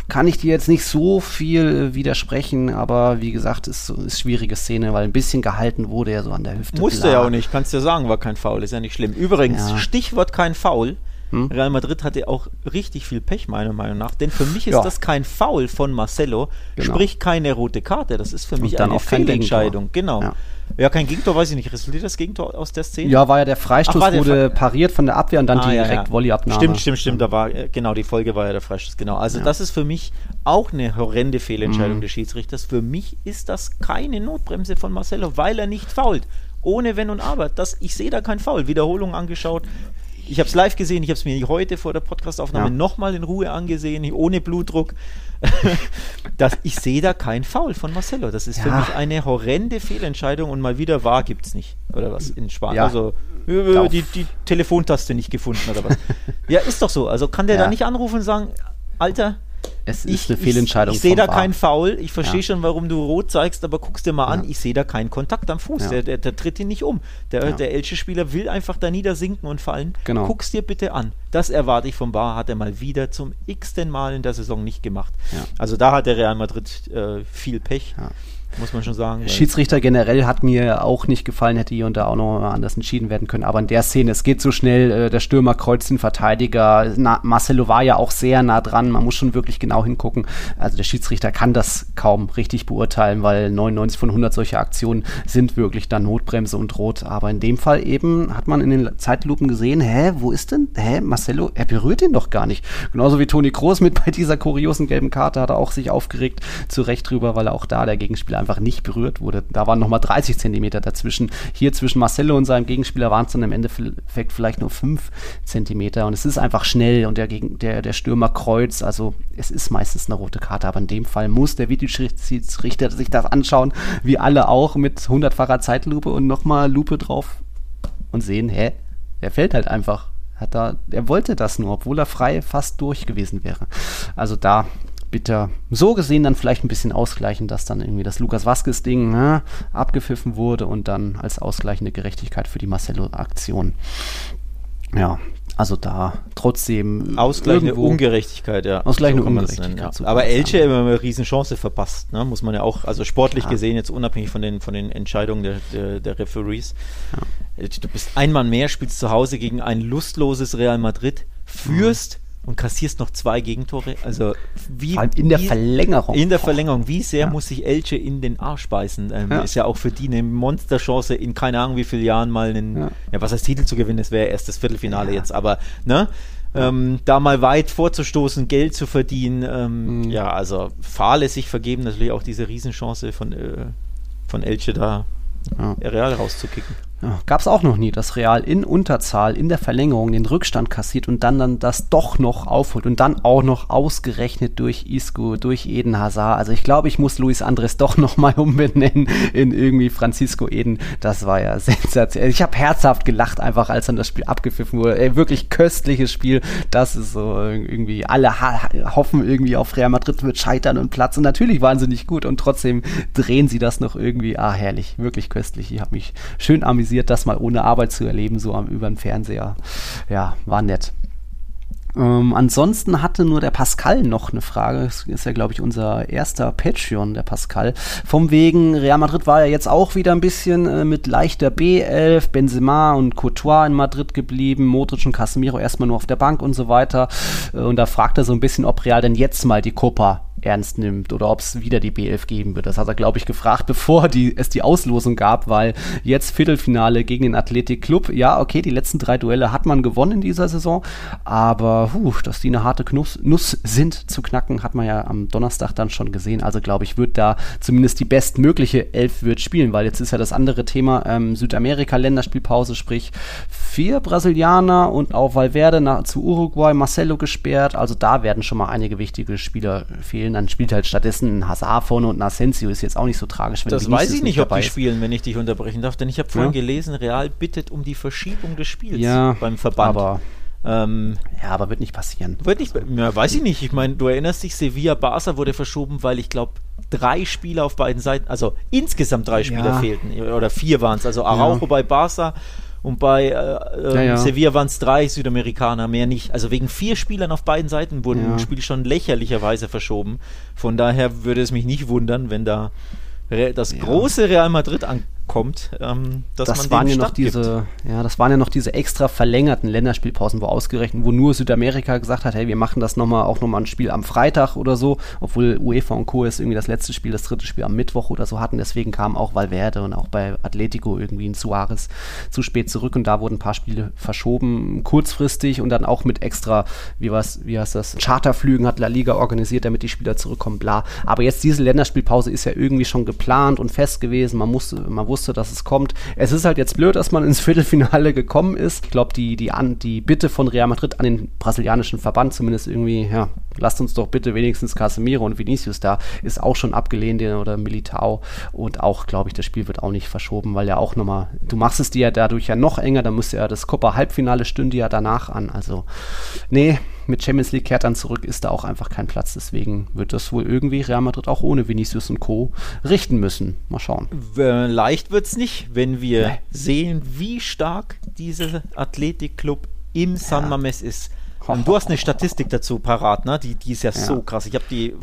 kann ich dir jetzt nicht so viel widersprechen, aber wie gesagt, ist, ist schwierige Szene, weil ein bisschen gehalten wurde er so an der Hüfte. Musste ja auch nicht, kannst du ja sagen, war kein Foul, ist ja nicht schlimm. Übrigens, ja. Stichwort kein Foul. Hm? Real Madrid hatte auch richtig viel Pech, meiner Meinung nach. Denn für mich ist ja. das kein Foul von Marcelo, genau. sprich keine rote Karte. Das ist für mich eine Fehlentscheidung. Genau. Ja. Ja, kein Gegentor, weiß ich nicht. Resultiert das Gegentor aus der Szene? Ja, war ja der Freistoß, Ach, der wurde Fre pariert von der Abwehr und dann ah, direkt ja. Volleyabnahme. Stimmt, stimmt, stimmt. Da war, äh, genau, die Folge war ja der Freistoß, genau. Also das ist für mich auch eine horrende Fehlentscheidung mhm. des Schiedsrichters. Für mich ist das keine Notbremse von Marcelo, weil er nicht fault. Ohne Wenn und Aber. Das, ich sehe da kein Foul. Wiederholung angeschaut. Ich habe es live gesehen, ich habe es mir heute vor der Podcastaufnahme ja. nochmal in Ruhe angesehen, ohne Blutdruck. das, ich sehe da kein Foul von Marcelo. Das ist ja. für mich eine horrende Fehlentscheidung und mal wieder wahr gibt es nicht. Oder was in Spanien. Ja. Also äh, die, die Telefontaste nicht gefunden oder was. ja, ist doch so. Also kann der da nicht anrufen und sagen, Alter, es ist ich, eine Fehlentscheidung. Ich, ich sehe da keinen Foul. Ich verstehe ja. schon, warum du rot zeigst, aber guckst dir mal an. Ich sehe da keinen Kontakt am Fuß. Ja. Der, der, der, tritt ihn nicht um. Der, ja. der Elche-Spieler will einfach da niedersinken und fallen. Genau. Guck's dir bitte an. Das erwarte ich vom Bar. Hat er mal wieder zum x-ten Mal in der Saison nicht gemacht. Also da hat der Real Madrid äh, viel Pech muss man schon sagen. Schiedsrichter generell hat mir auch nicht gefallen, hätte hier und da auch noch anders entschieden werden können. Aber in der Szene, es geht so schnell, äh, der Stürmer kreuzt den Verteidiger. Na, Marcelo war ja auch sehr nah dran, man muss schon wirklich genau hingucken. Also der Schiedsrichter kann das kaum richtig beurteilen, weil 99 von 100 solcher Aktionen sind wirklich dann Notbremse und Rot. Aber in dem Fall eben hat man in den Zeitlupen gesehen, hä, wo ist denn, hä, Marcelo, er berührt ihn doch gar nicht. Genauso wie Toni Kroos mit bei dieser kuriosen gelben Karte hat er auch sich aufgeregt, zu Recht drüber, weil er auch da der Gegenspieler einfach nicht berührt wurde. Da waren nochmal 30 Zentimeter dazwischen. Hier zwischen Marcelo und seinem Gegenspieler waren es dann im Endeffekt vielleicht nur 5 Zentimeter. Und es ist einfach schnell und der, der, der Stürmer kreuzt. Also es ist meistens eine rote Karte, aber in dem Fall muss der Videoschiedsrichter sich das anschauen, wie alle auch mit 100-facher Zeitlupe und nochmal Lupe drauf und sehen, hä, der fällt halt einfach. Hat da, er wollte das nur, obwohl er frei fast durch gewesen wäre. Also da bitter. So gesehen dann vielleicht ein bisschen ausgleichen, dass dann irgendwie das Lukas Vasquez-Ding ne, abgepfiffen wurde und dann als ausgleichende Gerechtigkeit für die Marcelo-Aktion. Ja, also da trotzdem. Ausgleichende Ungerechtigkeit, ja. Ausgleichende so Ungerechtigkeit. Nennen, ja. Aber Elche immer eine Riesenchance verpasst, ne? muss man ja auch, also sportlich ja. gesehen, jetzt unabhängig von den, von den Entscheidungen der, der, der Referees. Ja. Du bist einmal mehr, spielst zu Hause gegen ein lustloses Real Madrid, führst. Und kassierst noch zwei Gegentore. Also wie Vor allem in der wie, Verlängerung. In der Verlängerung. Wie sehr ja. muss sich Elche in den Arsch beißen? Ähm, ja. Ist ja auch für die eine Monsterchance in keine Ahnung wie vielen Jahren mal einen, ja, ja was heißt Titel zu gewinnen, das wäre erst das Viertelfinale jetzt, aber ne? Ähm, da mal weit vorzustoßen, Geld zu verdienen. Ähm, mhm. Ja, also fahrlässig vergeben natürlich auch diese Riesenchance von, äh, von Elche da. Real rauszukicken. Ja, Gab es auch noch nie, dass Real in Unterzahl in der Verlängerung den Rückstand kassiert und dann, dann das doch noch aufholt und dann auch noch ausgerechnet durch Isco, durch Eden Hazard. Also ich glaube, ich muss Luis Andres doch nochmal umbenennen in irgendwie Francisco Eden. Das war ja sensationell. Ich habe herzhaft gelacht einfach, als dann das Spiel abgepfiffen wurde. Ey, wirklich köstliches Spiel. Das ist so irgendwie, alle hoffen irgendwie auf Real Madrid wird scheitern und Platz und natürlich waren sie nicht gut und trotzdem drehen sie das noch irgendwie. Ah, herrlich, wirklich köstlich. Ich habe mich schön amüsiert organisiert, das mal ohne Arbeit zu erleben, so am, über den Fernseher. Ja, war nett. Ähm, ansonsten hatte nur der Pascal noch eine Frage. Das ist ja, glaube ich, unser erster Patreon, der Pascal. Vom wegen, Real Madrid war ja jetzt auch wieder ein bisschen äh, mit leichter B11, Benzema und Courtois in Madrid geblieben, Modric und Casemiro erstmal nur auf der Bank und so weiter. Äh, und da fragt er so ein bisschen, ob Real denn jetzt mal die Copa ernst nimmt oder ob es wieder die B11 geben wird. Das hat er, glaube ich, gefragt, bevor die, es die Auslosung gab, weil jetzt Viertelfinale gegen den Athletic Club. Ja, okay, die letzten drei Duelle hat man gewonnen in dieser Saison, aber huh, dass die eine harte Knuss, Nuss sind zu knacken, hat man ja am Donnerstag dann schon gesehen. Also glaube ich, wird da zumindest die bestmögliche Elf wird spielen, weil jetzt ist ja das andere Thema ähm, Südamerika-Länderspielpause, sprich vier Brasilianer und auch Valverde nach, zu Uruguay, Marcelo gesperrt. Also da werden schon mal einige wichtige Spieler fehlen. Dann spielt halt stattdessen ein Hazard vorne und ein Asensio ist jetzt auch nicht so tragisch. Wenn das weiß ich nicht, ob die spielen, wenn ich dich unterbrechen darf, denn ich habe vorhin ja. gelesen, Real bittet um die Verschiebung des Spiels ja, beim Verband. Aber ähm, ja, aber wird nicht passieren. Wird nicht, ja, weiß ich nicht. Ich meine, du erinnerst dich, Sevilla Barca wurde verschoben, weil ich glaube, drei Spieler auf beiden Seiten, also insgesamt drei Spieler ja. fehlten. Oder vier waren es. Also Araujo ja. bei Barca und bei äh, ähm, ja, ja. Sevilla waren es drei Südamerikaner, mehr nicht. Also wegen vier Spielern auf beiden Seiten wurden ja. Spiel schon lächerlicherweise verschoben. Von daher würde es mich nicht wundern, wenn da das große Real Madrid an kommt, ähm, dass das man waren ja noch diese, ja, das waren ja noch diese extra verlängerten Länderspielpausen, wo ausgerechnet, wo nur Südamerika gesagt hat, hey, wir machen das nochmal, auch nochmal ein Spiel am Freitag oder so, obwohl UEFA und Co. ist irgendwie das letzte Spiel, das dritte Spiel am Mittwoch oder so hatten, deswegen kam auch Valverde und auch bei Atletico irgendwie in Suarez zu spät zurück und da wurden ein paar Spiele verschoben, kurzfristig und dann auch mit extra, wie was, wie heißt das, Charterflügen hat La Liga organisiert, damit die Spieler zurückkommen, bla. Aber jetzt diese Länderspielpause ist ja irgendwie schon geplant und fest gewesen, man musste, man wusste wusste, dass es kommt. Es ist halt jetzt blöd, dass man ins Viertelfinale gekommen ist. Ich glaube, die, die, die Bitte von Real Madrid an den brasilianischen Verband zumindest irgendwie, ja, lasst uns doch bitte wenigstens Casemiro und Vinicius da, ist auch schon abgelehnt oder Militao. Und auch, glaube ich, das Spiel wird auch nicht verschoben, weil ja auch nochmal, du machst es dir ja dadurch ja noch enger, dann müsste ja das Copa Halbfinale stünde ja danach an. Also, nee, mit Champions League kehrt dann zurück, ist da auch einfach kein Platz. Deswegen wird das wohl irgendwie Real Madrid auch ohne Vinicius und Co. richten müssen. Mal schauen. Leicht wird es nicht, wenn wir nee. sehen, wie stark dieser Athletikclub im San Mames ist. Und du hast eine Statistik dazu parat, ne? Die, die ist ja, ja. so krass. Ich habe die äh,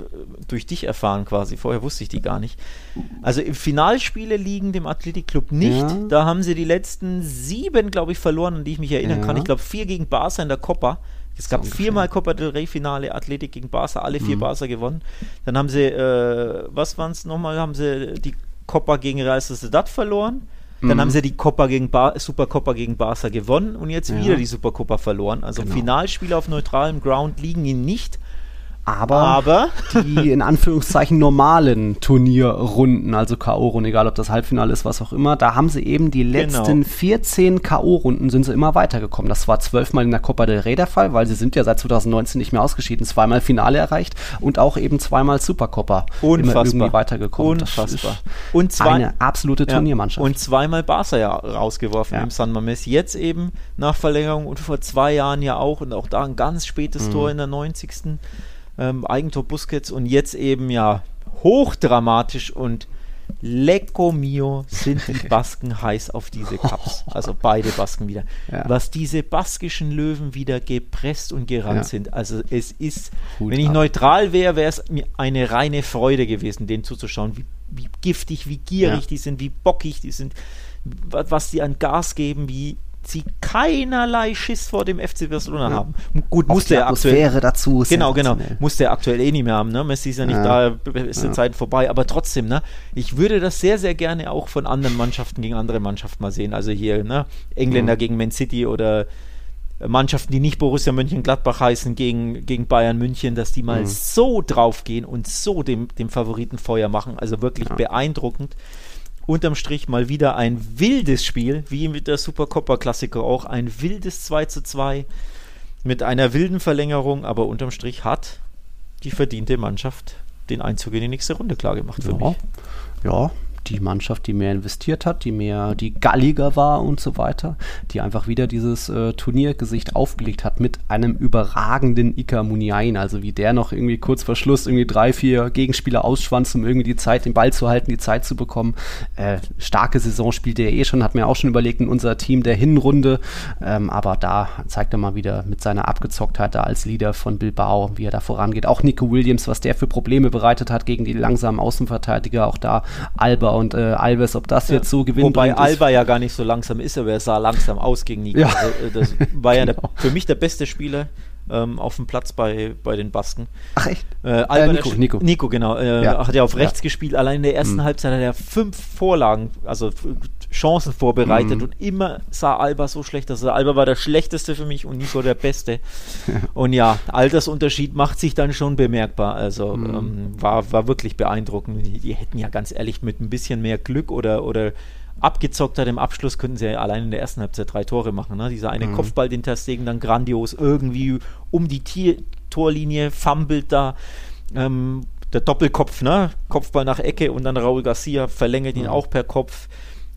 durch dich erfahren quasi. Vorher wusste ich die gar nicht. Also im Finalspiele liegen dem Athletikclub nicht. Ja. Da haben sie die letzten sieben, glaube ich, verloren, an die ich mich erinnern ja. kann. Ich glaube vier gegen Barca in der Copa. Es gab so viermal Copa del Rey Finale, Athletik gegen Barca, alle vier mhm. Barca gewonnen. Dann haben sie, äh, was waren es nochmal, haben sie die Copa gegen Real Sociedad verloren. Dann mhm. haben sie die Copa gegen Bar Supercopa gegen Barca gewonnen und jetzt ja. wieder die Supercopa verloren. Also genau. Finalspiele auf neutralem Ground liegen ihnen nicht. Aber, aber die in Anführungszeichen normalen Turnierrunden, also K.O.-Runden, egal ob das Halbfinale ist, was auch immer, da haben sie eben die genau. letzten genau. 14 K.O.-Runden sind sie immer weitergekommen. Das war zwölfmal in der Copa del Rey der Fall, weil sie sind ja seit 2019 nicht mehr ausgeschieden, zweimal Finale erreicht und auch eben zweimal Supercopa Unfassbar. immer irgendwie weitergekommen. Unfassbar. Und zwei, eine absolute Turniermannschaft. Und zweimal Barca ja rausgeworfen ja. im San Mames. Jetzt eben nach Verlängerung und vor zwei Jahren ja auch und auch da ein ganz spätes mhm. Tor in der 90 ähm, Eigentor Busquets und jetzt eben ja hochdramatisch und Lecco mio sind die Basken heiß auf diese Cups. Also beide Basken wieder. Ja. Was diese baskischen Löwen wieder gepresst und gerannt ja. sind. Also es ist, Hut wenn ich ab. neutral wäre, wäre es mir eine reine Freude gewesen, denen zuzuschauen, wie, wie giftig, wie gierig ja. die sind, wie bockig die sind, was die an Gas geben, wie sie keinerlei Schiss vor dem FC Barcelona ja. haben. Gut, musste er aktuell. dazu. Genau, genau. Musste er aktuell eh nicht mehr haben. Ne? Messi ist ja nicht ja. da, ist die ja. Zeit vorbei. Aber trotzdem, ne? ich würde das sehr, sehr gerne auch von anderen Mannschaften gegen andere Mannschaften mal sehen. Also hier, ne? Engländer mhm. gegen Man City oder Mannschaften, die nicht Borussia Mönchengladbach heißen, gegen, gegen Bayern München, dass die mal mhm. so draufgehen und so dem, dem Favoriten Feuer machen. Also wirklich beeindruckend. Unterm Strich mal wieder ein wildes Spiel, wie mit der Supercoppa-Klassiker auch, ein wildes 2 zu 2 mit einer wilden Verlängerung, aber unterm Strich hat die verdiente Mannschaft den Einzug in die nächste Runde klar gemacht für ja. mich. Ja, die Mannschaft, die mehr investiert hat, die mehr, die galliger war und so weiter, die einfach wieder dieses äh, Turniergesicht aufgelegt hat mit einem überragenden Ika Muniain, also wie der noch irgendwie kurz vor Schluss irgendwie drei, vier Gegenspieler ausschwanzt, um irgendwie die Zeit, den Ball zu halten, die Zeit zu bekommen. Äh, starke Saison spielt er eh schon, hat mir auch schon überlegt in unser Team der Hinrunde, ähm, aber da zeigt er mal wieder mit seiner Abgezocktheit da als Leader von Bilbao, wie er da vorangeht. Auch Nico Williams, was der für Probleme bereitet hat gegen die langsamen Außenverteidiger, auch da Alba und äh, Alves, ob das ja. jetzt so gewinnt. Wobei Alba ja gar nicht so langsam ist, aber er sah langsam aus gegen Nico. Ja. Also, äh, das war ja genau. der, für mich der beste Spieler ähm, auf dem Platz bei, bei den Basken. Ach echt? Äh, Alba, äh, Nico, Nico. Nico, genau. Äh, ja. Hat ja auf rechts ja. gespielt. Allein in der ersten mhm. Halbzeit hat er fünf Vorlagen, also Chancen vorbereitet mhm. und immer sah Alba so schlecht aus. Also Alba war der schlechteste für mich und Nico der beste. und ja, Altersunterschied macht sich dann schon bemerkbar. Also mhm. ähm, war, war wirklich beeindruckend. Die, die, hätten ja ganz ehrlich mit ein bisschen mehr Glück oder, oder abgezockt hat im Abschluss, könnten sie ja allein in der ersten Halbzeit drei Tore machen. Ne? Dieser eine mhm. Kopfball, den Terstegen dann grandios irgendwie um die Tier Torlinie fummelt da. Ähm, der Doppelkopf, ne? Kopfball nach Ecke und dann Raul Garcia verlängert ihn mhm. auch per Kopf.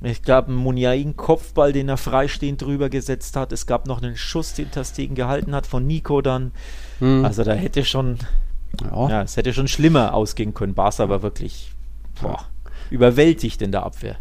Es gab einen Muniain-Kopfball, den er freistehend drüber gesetzt hat. Es gab noch einen Schuss, den Terstegen gehalten hat von Nico dann. Mhm. Also da hätte schon, ja. ja. es hätte schon schlimmer ausgehen können. Barca war wirklich boah, überwältigt in der Abwehr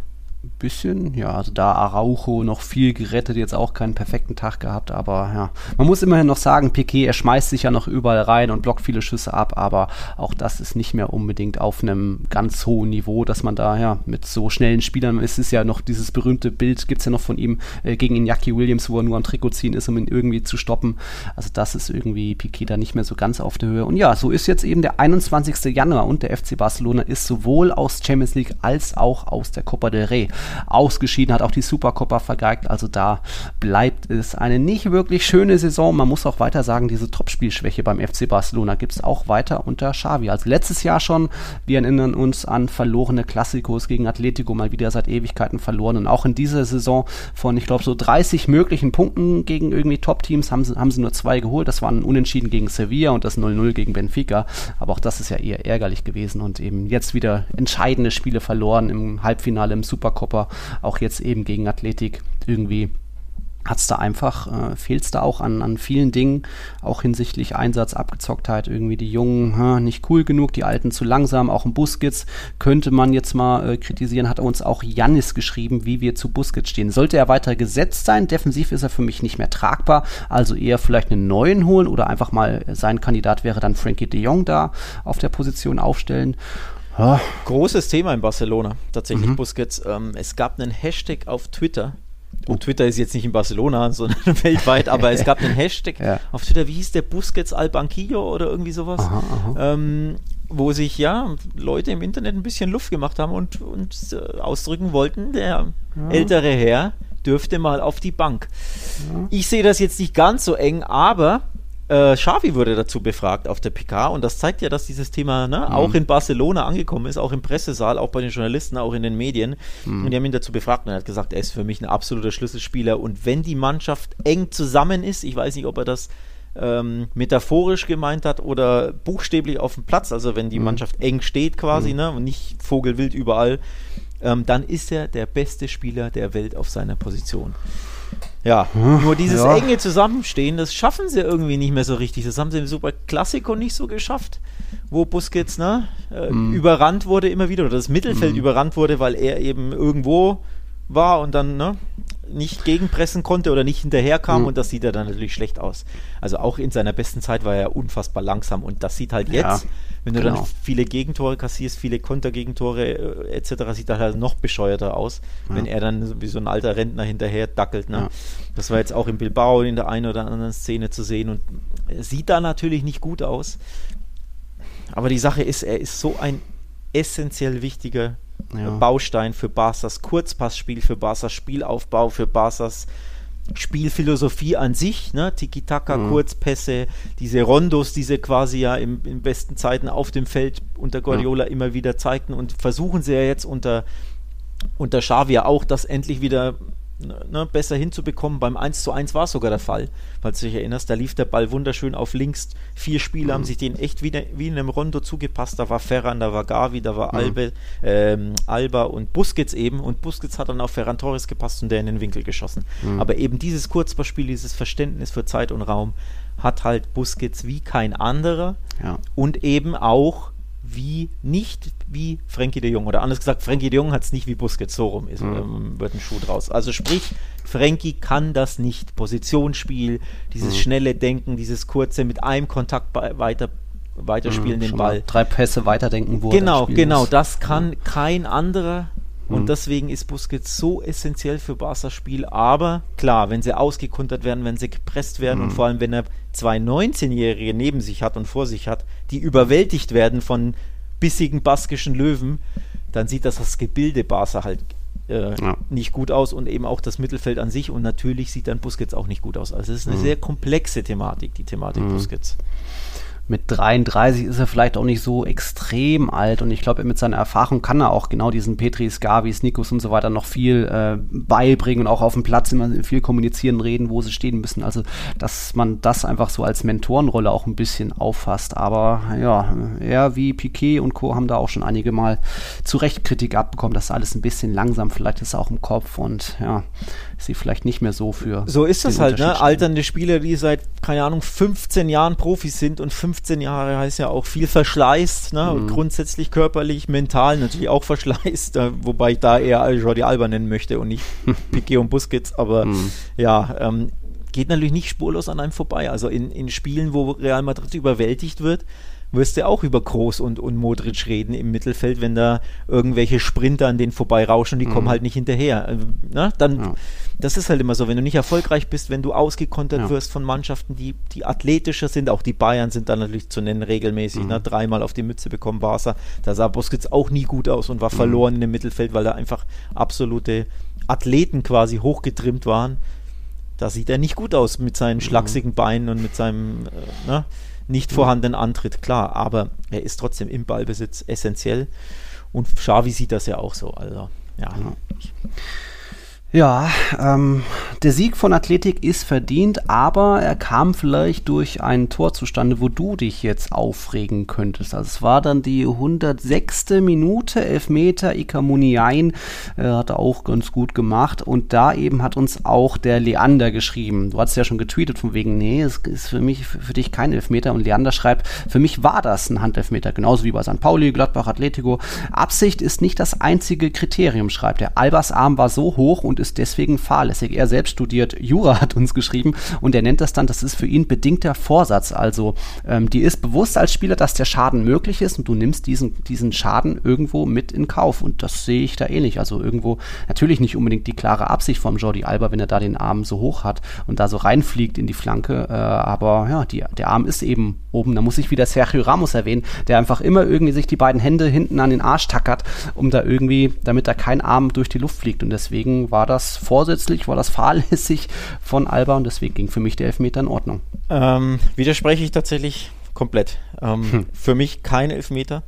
bisschen, ja, also da Araujo noch viel gerettet, jetzt auch keinen perfekten Tag gehabt, aber ja, man muss immerhin noch sagen, Piquet, er schmeißt sich ja noch überall rein und blockt viele Schüsse ab, aber auch das ist nicht mehr unbedingt auf einem ganz hohen Niveau, dass man da ja mit so schnellen Spielern, es ist ja noch dieses berühmte Bild, gibt es ja noch von ihm äh, gegen Iñaki Williams, wo er nur am Trikot ziehen ist, um ihn irgendwie zu stoppen, also das ist irgendwie Piquet da nicht mehr so ganz auf der Höhe. Und ja, so ist jetzt eben der 21. Januar und der FC Barcelona ist sowohl aus Champions League als auch aus der Copa del Rey ausgeschieden, hat auch die Supercoppa vergeigt. Also da bleibt es eine nicht wirklich schöne Saison. Man muss auch weiter sagen, diese Topspielschwäche beim FC Barcelona gibt es auch weiter unter Xavi. Also letztes Jahr schon, wir erinnern uns an verlorene Klassikos gegen Atletico, mal wieder seit Ewigkeiten verloren. Und auch in dieser Saison von, ich glaube, so 30 möglichen Punkten gegen irgendwie Top-Teams haben sie, haben sie nur zwei geholt. Das waren Unentschieden gegen Sevilla und das 0-0 gegen Benfica. Aber auch das ist ja eher ärgerlich gewesen und eben jetzt wieder entscheidende Spiele verloren im Halbfinale im Supercoppa auch jetzt eben gegen Athletik irgendwie hat es da einfach, äh, fehlt es da auch an, an vielen Dingen, auch hinsichtlich Einsatz, Abgezocktheit, irgendwie die Jungen hm, nicht cool genug, die Alten zu langsam, auch ein Busquets könnte man jetzt mal äh, kritisieren, hat uns auch Jannis geschrieben, wie wir zu Busquets stehen. Sollte er weiter gesetzt sein, defensiv ist er für mich nicht mehr tragbar, also eher vielleicht einen neuen holen oder einfach mal sein Kandidat wäre dann Frankie de Jong da auf der Position aufstellen ja. Großes Thema in Barcelona, tatsächlich mhm. Busquets. Ähm, es gab einen Hashtag auf Twitter. Und oh. Twitter ist jetzt nicht in Barcelona, sondern weltweit, aber es gab einen Hashtag ja. auf Twitter, wie hieß der Busquets al Banquillo oder irgendwie sowas, aha, aha. Ähm, wo sich ja Leute im Internet ein bisschen Luft gemacht haben und, und äh, ausdrücken wollten, der ja. ältere Herr dürfte mal auf die Bank. Ja. Ich sehe das jetzt nicht ganz so eng, aber äh, Xavi wurde dazu befragt auf der PK und das zeigt ja, dass dieses Thema ne, mhm. auch in Barcelona angekommen ist, auch im Pressesaal, auch bei den Journalisten, auch in den Medien. Mhm. Und die haben ihn dazu befragt und er hat gesagt, er ist für mich ein absoluter Schlüsselspieler und wenn die Mannschaft eng zusammen ist, ich weiß nicht, ob er das ähm, metaphorisch gemeint hat oder buchstäblich auf dem Platz, also wenn die mhm. Mannschaft eng steht quasi mhm. ne, und nicht vogelwild überall, ähm, dann ist er der beste Spieler der Welt auf seiner Position. Ja, hm, nur dieses ja. enge Zusammenstehen, das schaffen sie irgendwie nicht mehr so richtig. Das haben sie im Super Classico nicht so geschafft, wo Busquets ne, äh, hm. überrannt wurde immer wieder, oder das Mittelfeld hm. überrannt wurde, weil er eben irgendwo war und dann ne, nicht gegenpressen konnte oder nicht hinterherkam mhm. und das sieht er dann natürlich schlecht aus. Also auch in seiner besten Zeit war er unfassbar langsam und das sieht halt jetzt, ja, wenn du genau. dann viele Gegentore kassierst, viele Kontergegentore äh, etc., sieht das halt noch bescheuerter aus, ja. wenn er dann wie so ein alter Rentner hinterher dackelt. Ne? Ja. Das war jetzt auch in Bilbao in der einen oder anderen Szene zu sehen und er sieht da natürlich nicht gut aus. Aber die Sache ist, er ist so ein essentiell wichtiger ja. Baustein für Barca's Kurzpassspiel, für Barca's Spielaufbau, für Barca's Spielphilosophie an sich, ne? Tiki-Taka, mhm. Kurzpässe, diese Rondos, die sie quasi ja im, in besten Zeiten auf dem Feld unter Guardiola ja. immer wieder zeigten und versuchen sie ja jetzt unter unter Xavi auch, das endlich wieder ne, besser hinzubekommen. Beim 1 zu 1 war es sogar der Fall, falls du dich erinnerst. Da lief der Ball wunderschön auf links. Vier Spieler mhm. haben sich den echt wie, ne, wie in einem Rondo zugepasst. Da war Ferran, da war Gavi, da war mhm. Albe, ähm, Alba und Busquets eben. Und Busquets hat dann auf Ferran Torres gepasst und der in den Winkel geschossen. Mhm. Aber eben dieses Kurzballspiel, dieses Verständnis für Zeit und Raum hat halt Busquets wie kein anderer. Ja. Und eben auch wie nicht wie Frankie de Jong. Oder anders gesagt, Frankie de Jong hat es nicht wie Busquets, so rum ist, mhm. ähm, wird ein Schuh draus. Also sprich, Frankie kann das nicht. Positionsspiel, dieses mhm. schnelle Denken, dieses kurze mit einem Kontakt weiter weiterspielen mhm, den Ball. Drei Pässe weiterdenken, wo Genau, genau, das kann kein anderer und mhm. deswegen ist Busquets so essentiell für Barca's Spiel. Aber klar, wenn sie ausgekuntert werden, wenn sie gepresst werden mhm. und vor allem, wenn er zwei 19-Jährige neben sich hat und vor sich hat, die überwältigt werden von bissigen baskischen Löwen, dann sieht das das Gebilde Barca halt äh, ja. nicht gut aus und eben auch das Mittelfeld an sich. Und natürlich sieht dann Busquets auch nicht gut aus. Also es ist eine mhm. sehr komplexe Thematik, die Thematik mhm. Busquets mit 33 ist er vielleicht auch nicht so extrem alt und ich glaube, mit seiner Erfahrung kann er auch genau diesen Petris, Gavis, Nikos und so weiter noch viel äh, beibringen und auch auf dem Platz immer viel kommunizieren, reden, wo sie stehen müssen. Also, dass man das einfach so als Mentorenrolle auch ein bisschen auffasst. Aber ja, er wie Piquet und Co. haben da auch schon einige Mal zu Recht Kritik abbekommen, dass alles ein bisschen langsam vielleicht ist auch im Kopf und ja, sie vielleicht nicht mehr so für. So ist das halt, ne? Alternde Spieler, die seit, keine Ahnung, 15 Jahren Profis sind und 15 Jahre heißt ja auch viel verschleißt, ne? Mhm. Grundsätzlich körperlich, mental natürlich auch verschleißt, äh, wobei ich da eher Jordi Alba nennen möchte und nicht Piquet und Busquets, aber mhm. ja, ähm, geht natürlich nicht spurlos an einem vorbei. Also in, in Spielen, wo Real Madrid überwältigt wird, wirst du auch über Groß und, und Modric reden im Mittelfeld, wenn da irgendwelche Sprinter an denen vorbeirauschen, die mhm. kommen halt nicht hinterher. Äh, na, dann, ja. das ist halt immer so, wenn du nicht erfolgreich bist, wenn du ausgekontert ja. wirst von Mannschaften, die, die athletischer sind, auch die Bayern sind da natürlich zu nennen regelmäßig, mhm. ne, dreimal auf die Mütze bekommen Barca, da sah Busquets auch nie gut aus und war mhm. verloren in dem Mittelfeld, weil da einfach absolute Athleten quasi hochgetrimmt waren. Da sieht er nicht gut aus mit seinen mhm. schlachsigen Beinen und mit seinem, äh, ne? Nicht vorhandenen Antritt, klar, aber er ist trotzdem im Ballbesitz essentiell. Und Xavi sieht das ja auch so. Also, ja. ja. Ja, ähm, der Sieg von Athletik ist verdient, aber er kam vielleicht durch ein Tor zustande, wo du dich jetzt aufregen könntest. Also es war dann die 106. Minute, Elfmeter, Ikamuniain äh, hat er auch ganz gut gemacht und da eben hat uns auch der Leander geschrieben. Du hast ja schon getweetet von wegen, nee, es ist für mich, für, für dich kein Elfmeter und Leander schreibt, für mich war das ein Handelfmeter, genauso wie bei St. Pauli, Gladbach, Atletico. Absicht ist nicht das einzige Kriterium, schreibt er. Albers Arm war so hoch und ist deswegen fahrlässig. Er selbst studiert Jura, hat uns geschrieben, und er nennt das dann, das ist für ihn bedingter Vorsatz. Also ähm, die ist bewusst als Spieler, dass der Schaden möglich ist und du nimmst diesen, diesen Schaden irgendwo mit in Kauf. Und das sehe ich da ähnlich. Also irgendwo natürlich nicht unbedingt die klare Absicht vom Jordi Alba, wenn er da den Arm so hoch hat und da so reinfliegt in die Flanke. Äh, aber ja, die, der Arm ist eben oben. Da muss ich wieder Sergio Ramos erwähnen, der einfach immer irgendwie sich die beiden Hände hinten an den Arsch tackert, um da irgendwie, damit da kein Arm durch die Luft fliegt. Und deswegen war das vorsätzlich, war das fahrlässig von Alba und deswegen ging für mich der Elfmeter in Ordnung. Ähm, widerspreche ich tatsächlich komplett. Ähm, hm. Für mich kein Elfmeter.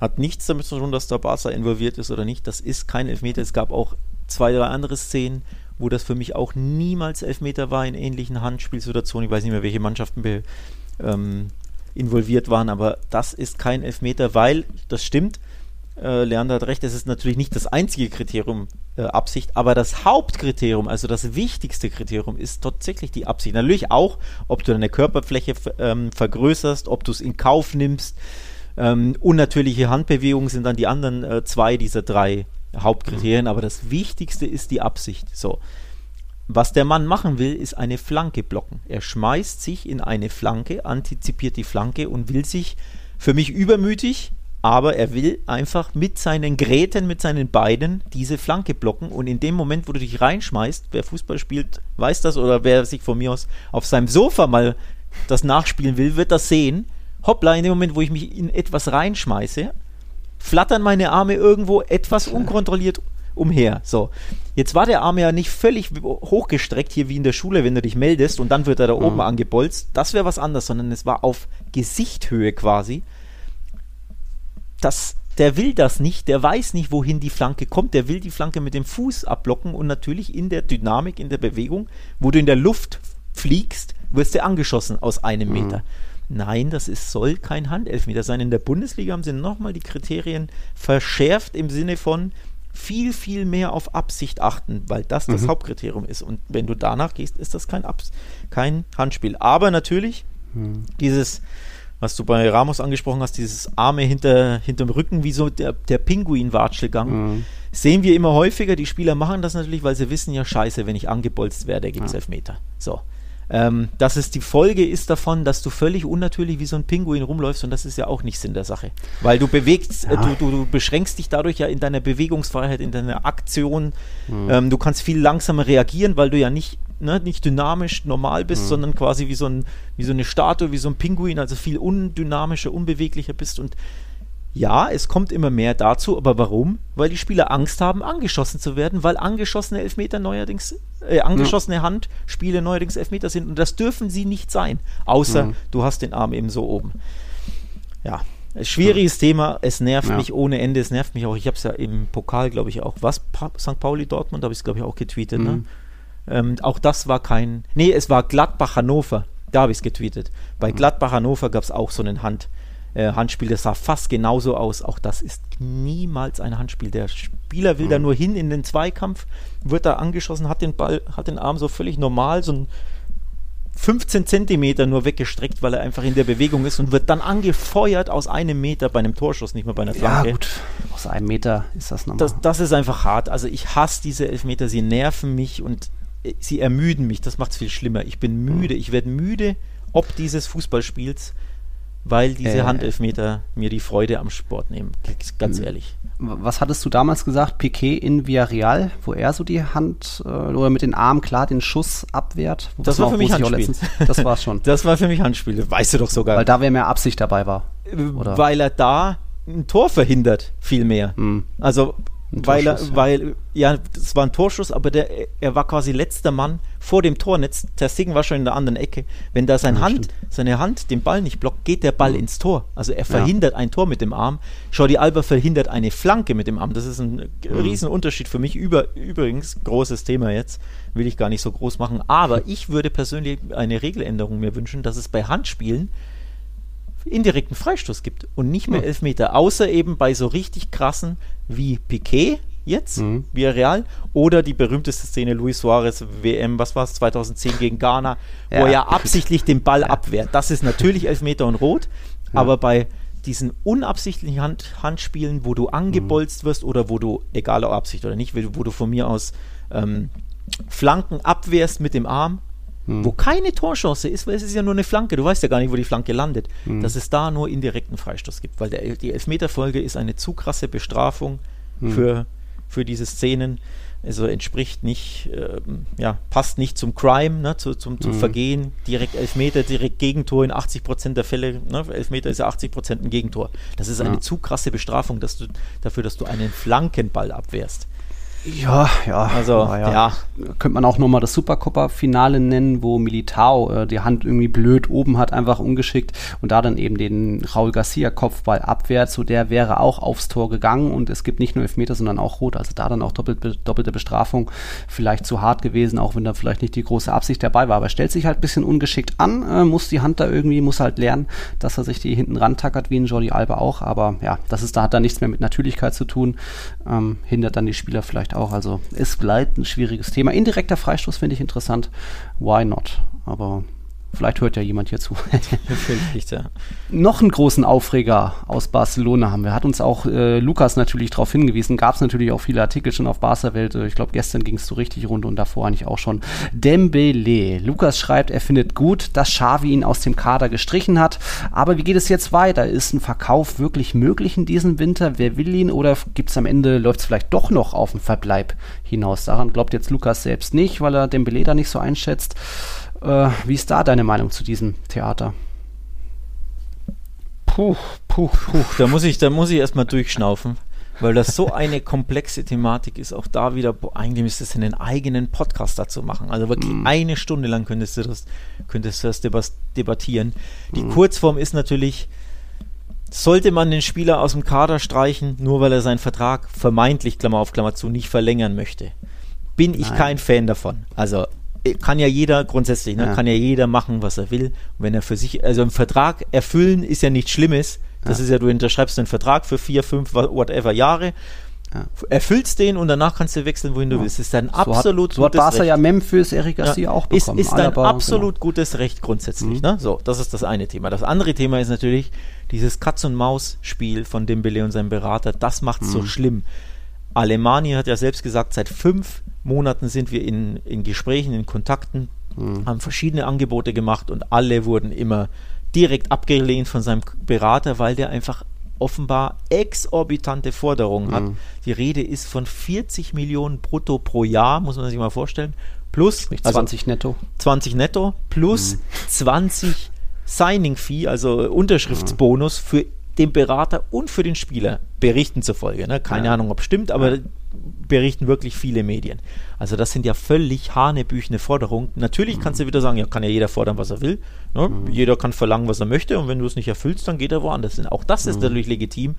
Hat nichts damit zu tun, dass der Barca involviert ist oder nicht. Das ist kein Elfmeter. Es gab auch zwei, drei andere Szenen, wo das für mich auch niemals Elfmeter war in ähnlichen Handspielsituationen. Ich weiß nicht mehr, welche Mannschaften ähm, involviert waren, aber das ist kein Elfmeter, weil, das stimmt, äh, Leander hat recht, es ist natürlich nicht das einzige Kriterium äh, Absicht, aber das Hauptkriterium, also das wichtigste Kriterium ist tatsächlich die Absicht. Natürlich auch, ob du deine Körperfläche ähm, vergrößerst, ob du es in Kauf nimmst. Ähm, unnatürliche Handbewegungen sind dann die anderen äh, zwei dieser drei Hauptkriterien, aber das Wichtigste ist die Absicht. So. Was der Mann machen will, ist eine Flanke blocken. Er schmeißt sich in eine Flanke, antizipiert die Flanke und will sich für mich übermütig, aber er will einfach mit seinen Gräten, mit seinen Beinen diese Flanke blocken und in dem Moment, wo du dich reinschmeißt, wer Fußball spielt, weiß das oder wer sich von mir aus auf seinem Sofa mal das nachspielen will, wird das sehen. Hoppla, in dem Moment, wo ich mich in etwas reinschmeiße, flattern meine Arme irgendwo etwas unkontrolliert umher. So. Jetzt war der Arm ja nicht völlig hochgestreckt, hier wie in der Schule, wenn du dich meldest und dann wird er da oben mhm. angebolzt. Das wäre was anderes, sondern es war auf Gesichthöhe quasi. Das der will das nicht, der weiß nicht, wohin die Flanke kommt, der will die Flanke mit dem Fuß abblocken und natürlich in der Dynamik, in der Bewegung, wo du in der Luft fliegst, wirst du angeschossen aus einem Meter. Nein, das ist, soll kein Handelfmeter sein. In der Bundesliga haben sie nochmal die Kriterien verschärft im Sinne von viel, viel mehr auf Absicht achten, weil das das Mhm. Hauptkriterium ist. Und wenn du danach gehst, ist das kein, Abs kein Handspiel. Aber natürlich, Mhm. dieses, was du bei Ramos angesprochen hast, dieses Arme hinter, hinterm Rücken, wie so der, der Pinguin-Watschelgang, Mhm. sehen wir immer häufiger. Die Spieler machen das natürlich, weil sie wissen ja, scheiße, wenn ich angebolzt werde, gibt es Ja. Elfmeter. So. Ähm, das ist die Folge ist davon, dass du völlig unnatürlich wie so ein Pinguin rumläufst und das ist ja auch nicht Sinn der Sache. Weil du bewegst, äh, Ja. du, du, du beschränkst dich dadurch ja in deiner Bewegungsfreiheit, in deiner Aktion. Mhm. Ähm, du kannst viel langsamer reagieren, weil du ja nicht, ne, nicht dynamisch normal bist, Mhm. sondern quasi wie so, ein, wie so eine Statue, wie so ein Pinguin, also viel undynamischer, unbeweglicher bist und ja, es kommt immer mehr dazu, aber warum? Weil die Spieler Angst haben, angeschossen zu werden, weil angeschossene Elfmeter neuerdings, äh, angeschossene Handspiele neuerdings Elfmeter sind und das dürfen sie nicht sein, außer Mhm. du hast den Arm eben so oben. Ja, schwieriges Thema, es nervt Ja. mich ohne Ende, es nervt mich auch, ich habe es ja im Pokal, glaube ich, auch, was, Pa- St. Pauli Dortmund, habe ich es, glaube ich, auch getweetet, ne? Mhm. Ähm, auch das war kein. Nee, es war Gladbach-Hannover. Da habe ich es getweetet. Bei Gladbach-Hannover gab es auch so einen Hand, äh, Handspiel, das sah fast genauso aus. Auch das ist niemals ein Handspiel. Der Spieler will da nur hin in den Zweikampf, wird da angeschossen, hat den Ball, hat den Arm so völlig normal, so ein 15 Zentimeter nur weggestreckt, weil er einfach in der Bewegung ist und wird dann angefeuert aus einem Meter bei einem Torschuss, nicht mehr bei einer Ja, Flanke. gut. Aus einem Meter ist das normal. Das, das ist einfach hart. Also ich hasse diese Elfmeter, sie nerven mich und äh, sie ermüden mich. Das macht es viel schlimmer. Ich bin müde. Ich werde müde ob dieses Fußballspiels, weil diese Äh. Handelfmeter mir die Freude am Sport nehmen. Ganz Mhm. ehrlich. Was hattest du damals gesagt? Piquet in Villarreal, wo er so die Hand äh, oder mit den Armen klar den Schuss abwehrt? Das Was war für mich Handspiel. letztens- Das war's schon. Das war für mich Handspiel. Weißt du doch sogar. Weil da wäre mehr Absicht dabei war. oder? Weil er da ein Tor verhindert, viel mehr. Hm. Also, weil er, ja. weil, ja, das war ein Torschuss, aber der, er war quasi letzter Mann vor dem Tornetz. Der Segen war schon in der anderen Ecke. Wenn da sein Ja, Hand, stimmt. seine Hand den Ball nicht blockt, geht der Ball Mhm. ins Tor. Also er verhindert ein Tor mit dem Arm. Jordi Alba verhindert eine Flanke mit dem Arm. Das ist ein Mhm. Riesenunterschied für mich. Über, übrigens, großes Thema jetzt, will ich gar nicht so groß machen. Aber ich würde persönlich eine Regeländerung mir wünschen, dass es bei Handspielen indirekten Freistoß gibt und nicht mehr Hm. Elfmeter, außer eben bei so richtig krassen wie Piquet jetzt, Mhm. wie Real, oder die berühmteste Szene Luis Suarez WM, was war es, 2010 gegen Ghana, wo Ja. er ja absichtlich den Ball abwehrt. Das ist natürlich Elfmeter und Rot, Ja. aber bei diesen unabsichtlichen Hand Handspielen, wo du angebolzt wirst oder wo du, egal ob Absicht oder nicht, wo du von mir aus ähm, Flanken abwehrst mit dem Arm, Hm. wo keine Torchance ist, weil es ist ja nur eine Flanke. Du weißt ja gar nicht, wo die Flanke landet. Hm. Dass es da nur indirekten Freistoß gibt, weil der, die Elfmeterfolge ist eine zu krasse Bestrafung Hm. für, für diese Szenen. Also entspricht nicht, ähm, ja, passt nicht zum Crime, ne, zu, zum, zum Mhm. Vergehen. Direkt Elfmeter, direkt Gegentor in 80% der Fälle. Ne, Elfmeter ist ja 80% ein Gegentor. Das ist eine Ja. zu krasse Bestrafung dass du, dafür, dass du einen Flankenball abwehrst. Ja, ja. Also, aber ja. Könnte man auch nochmal das Supercopa-Finale nennen, wo Militao äh, die Hand irgendwie blöd oben hat, einfach ungeschickt und da dann eben den Raul Garcia-Kopfball abwehrt. So der wäre auch aufs Tor gegangen und es gibt nicht nur Elfmeter, sondern auch Rot. Also da dann auch doppelt, doppelte Bestrafung. Vielleicht zu hart gewesen, auch wenn da vielleicht nicht die große Absicht dabei war. Aber er stellt sich halt ein bisschen ungeschickt an, äh, muss die Hand da irgendwie, muss halt lernen, dass er sich die hinten rantackert, wie ein Jordi Alba auch. Aber ja, das ist, da hat da nichts mehr mit Natürlichkeit zu tun. Ähm, hindert dann die Spieler vielleicht auch. Also es bleibt ein schwieriges Thema. Indirekter Freistoß finde ich interessant. Why not? Aber vielleicht hört ja jemand hier zu. Völlig, ja. Noch einen großen Aufreger aus Barcelona haben wir. Hat uns auch äh, Lukas natürlich darauf hingewiesen. Gab es natürlich auch viele Artikel schon auf Barca-Welt. Äh, Ich glaube, gestern ging es so richtig rund und davor eigentlich auch schon. Dembele. Lukas schreibt, er findet gut, dass Xavi ihn aus dem Kader gestrichen hat. Aber wie geht es jetzt weiter? Ist ein Verkauf wirklich möglich in diesem Winter? Wer will ihn? Oder gibt es am Ende, läuft es vielleicht doch noch auf den Verbleib hinaus? Daran glaubt jetzt Lukas selbst nicht, weil er Dembele da nicht so einschätzt. Äh, wie ist da deine Meinung zu diesem Theater? Puh, puh, puh. Da muss ich, da muss ich erstmal durchschnaufen, weil das so eine komplexe Thematik ist. Auch da wieder, boah, eigentlich müsstest du einen eigenen Podcast dazu machen. Also wirklich Mm. eine Stunde lang könntest du das, könntest du das debat debattieren. Die Mm. Kurzform ist natürlich, sollte man den Spieler aus dem Kader streichen, nur weil er seinen Vertrag vermeintlich, Klammer auf Klammer zu, nicht verlängern möchte? Bin ich Nein. kein Fan davon. Also kann ja jeder grundsätzlich, ne, Ja. kann ja jeder machen, was er will. Und wenn er für sich, also einen Vertrag erfüllen ist ja nichts Schlimmes. Das Ja. ist ja, du unterschreibst einen Vertrag für vier, fünf, whatever Jahre, Ja. erfüllst den und danach kannst du wechseln, wohin du willst. Das ist ein So hat, absolut so hat gutes Barca Recht. ja Memphis, Eric Garcia auch ist, bekommen. ist ein Alaba, absolut genau. gutes Recht grundsätzlich. Ne? So, das ist das eine Thema. Das andere Thema ist natürlich dieses Katz-und-Maus-Spiel von Dembele und seinem Berater. Das macht es so schlimm. Alemannia hat ja selbst gesagt, seit fünf Monaten sind wir in, in Gesprächen, in Kontakten, haben verschiedene Angebote gemacht und alle wurden immer direkt abgelehnt von seinem Berater, weil der einfach offenbar exorbitante Forderungen hat. Die Rede ist von 40 Millionen brutto pro Jahr, muss man sich mal vorstellen. Plus Sprich also 20 netto. 20 netto plus Mhm. 20 Signing-Fee, also Unterschriftsbonus für den Berater und für den Spieler, Berichten zufolge. Ne? Keine Ja. Ahnung, ob stimmt, aber berichten wirklich viele Medien. Also das sind ja völlig hanebüchene Forderungen. Natürlich Mhm. kannst du wieder sagen, ja, kann ja jeder fordern, was er will. Ne? Jeder kann verlangen, was er möchte und wenn du es nicht erfüllst, dann geht er woanders hin. Auch das Mhm. ist natürlich legitim.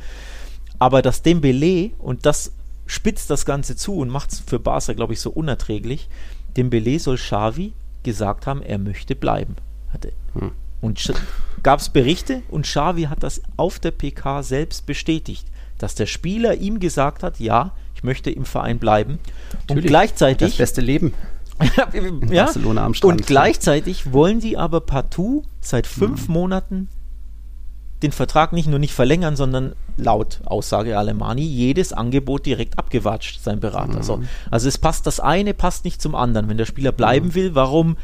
Aber das Dembele, und das spitzt das Ganze zu und macht es für Barca, glaube ich, so unerträglich, Dembele soll Xavi gesagt haben, er möchte bleiben. Hatte. Hm. Und gab es Berichte und Xavi hat das auf der PK selbst bestätigt, dass der Spieler ihm gesagt hat, ja, ich möchte im Verein bleiben. Und Natürlich. Das gleichzeitig beste Leben. ja, Barcelona am Strand. und gleichzeitig wollen die aber partout seit fünf Mhm. Monaten den Vertrag nicht nur nicht verlängern, sondern laut Aussage Alemani jedes Angebot direkt abgewatscht, sein Berater. Mhm. So. Also es passt, das eine passt nicht zum anderen. Wenn der Spieler bleiben will, warum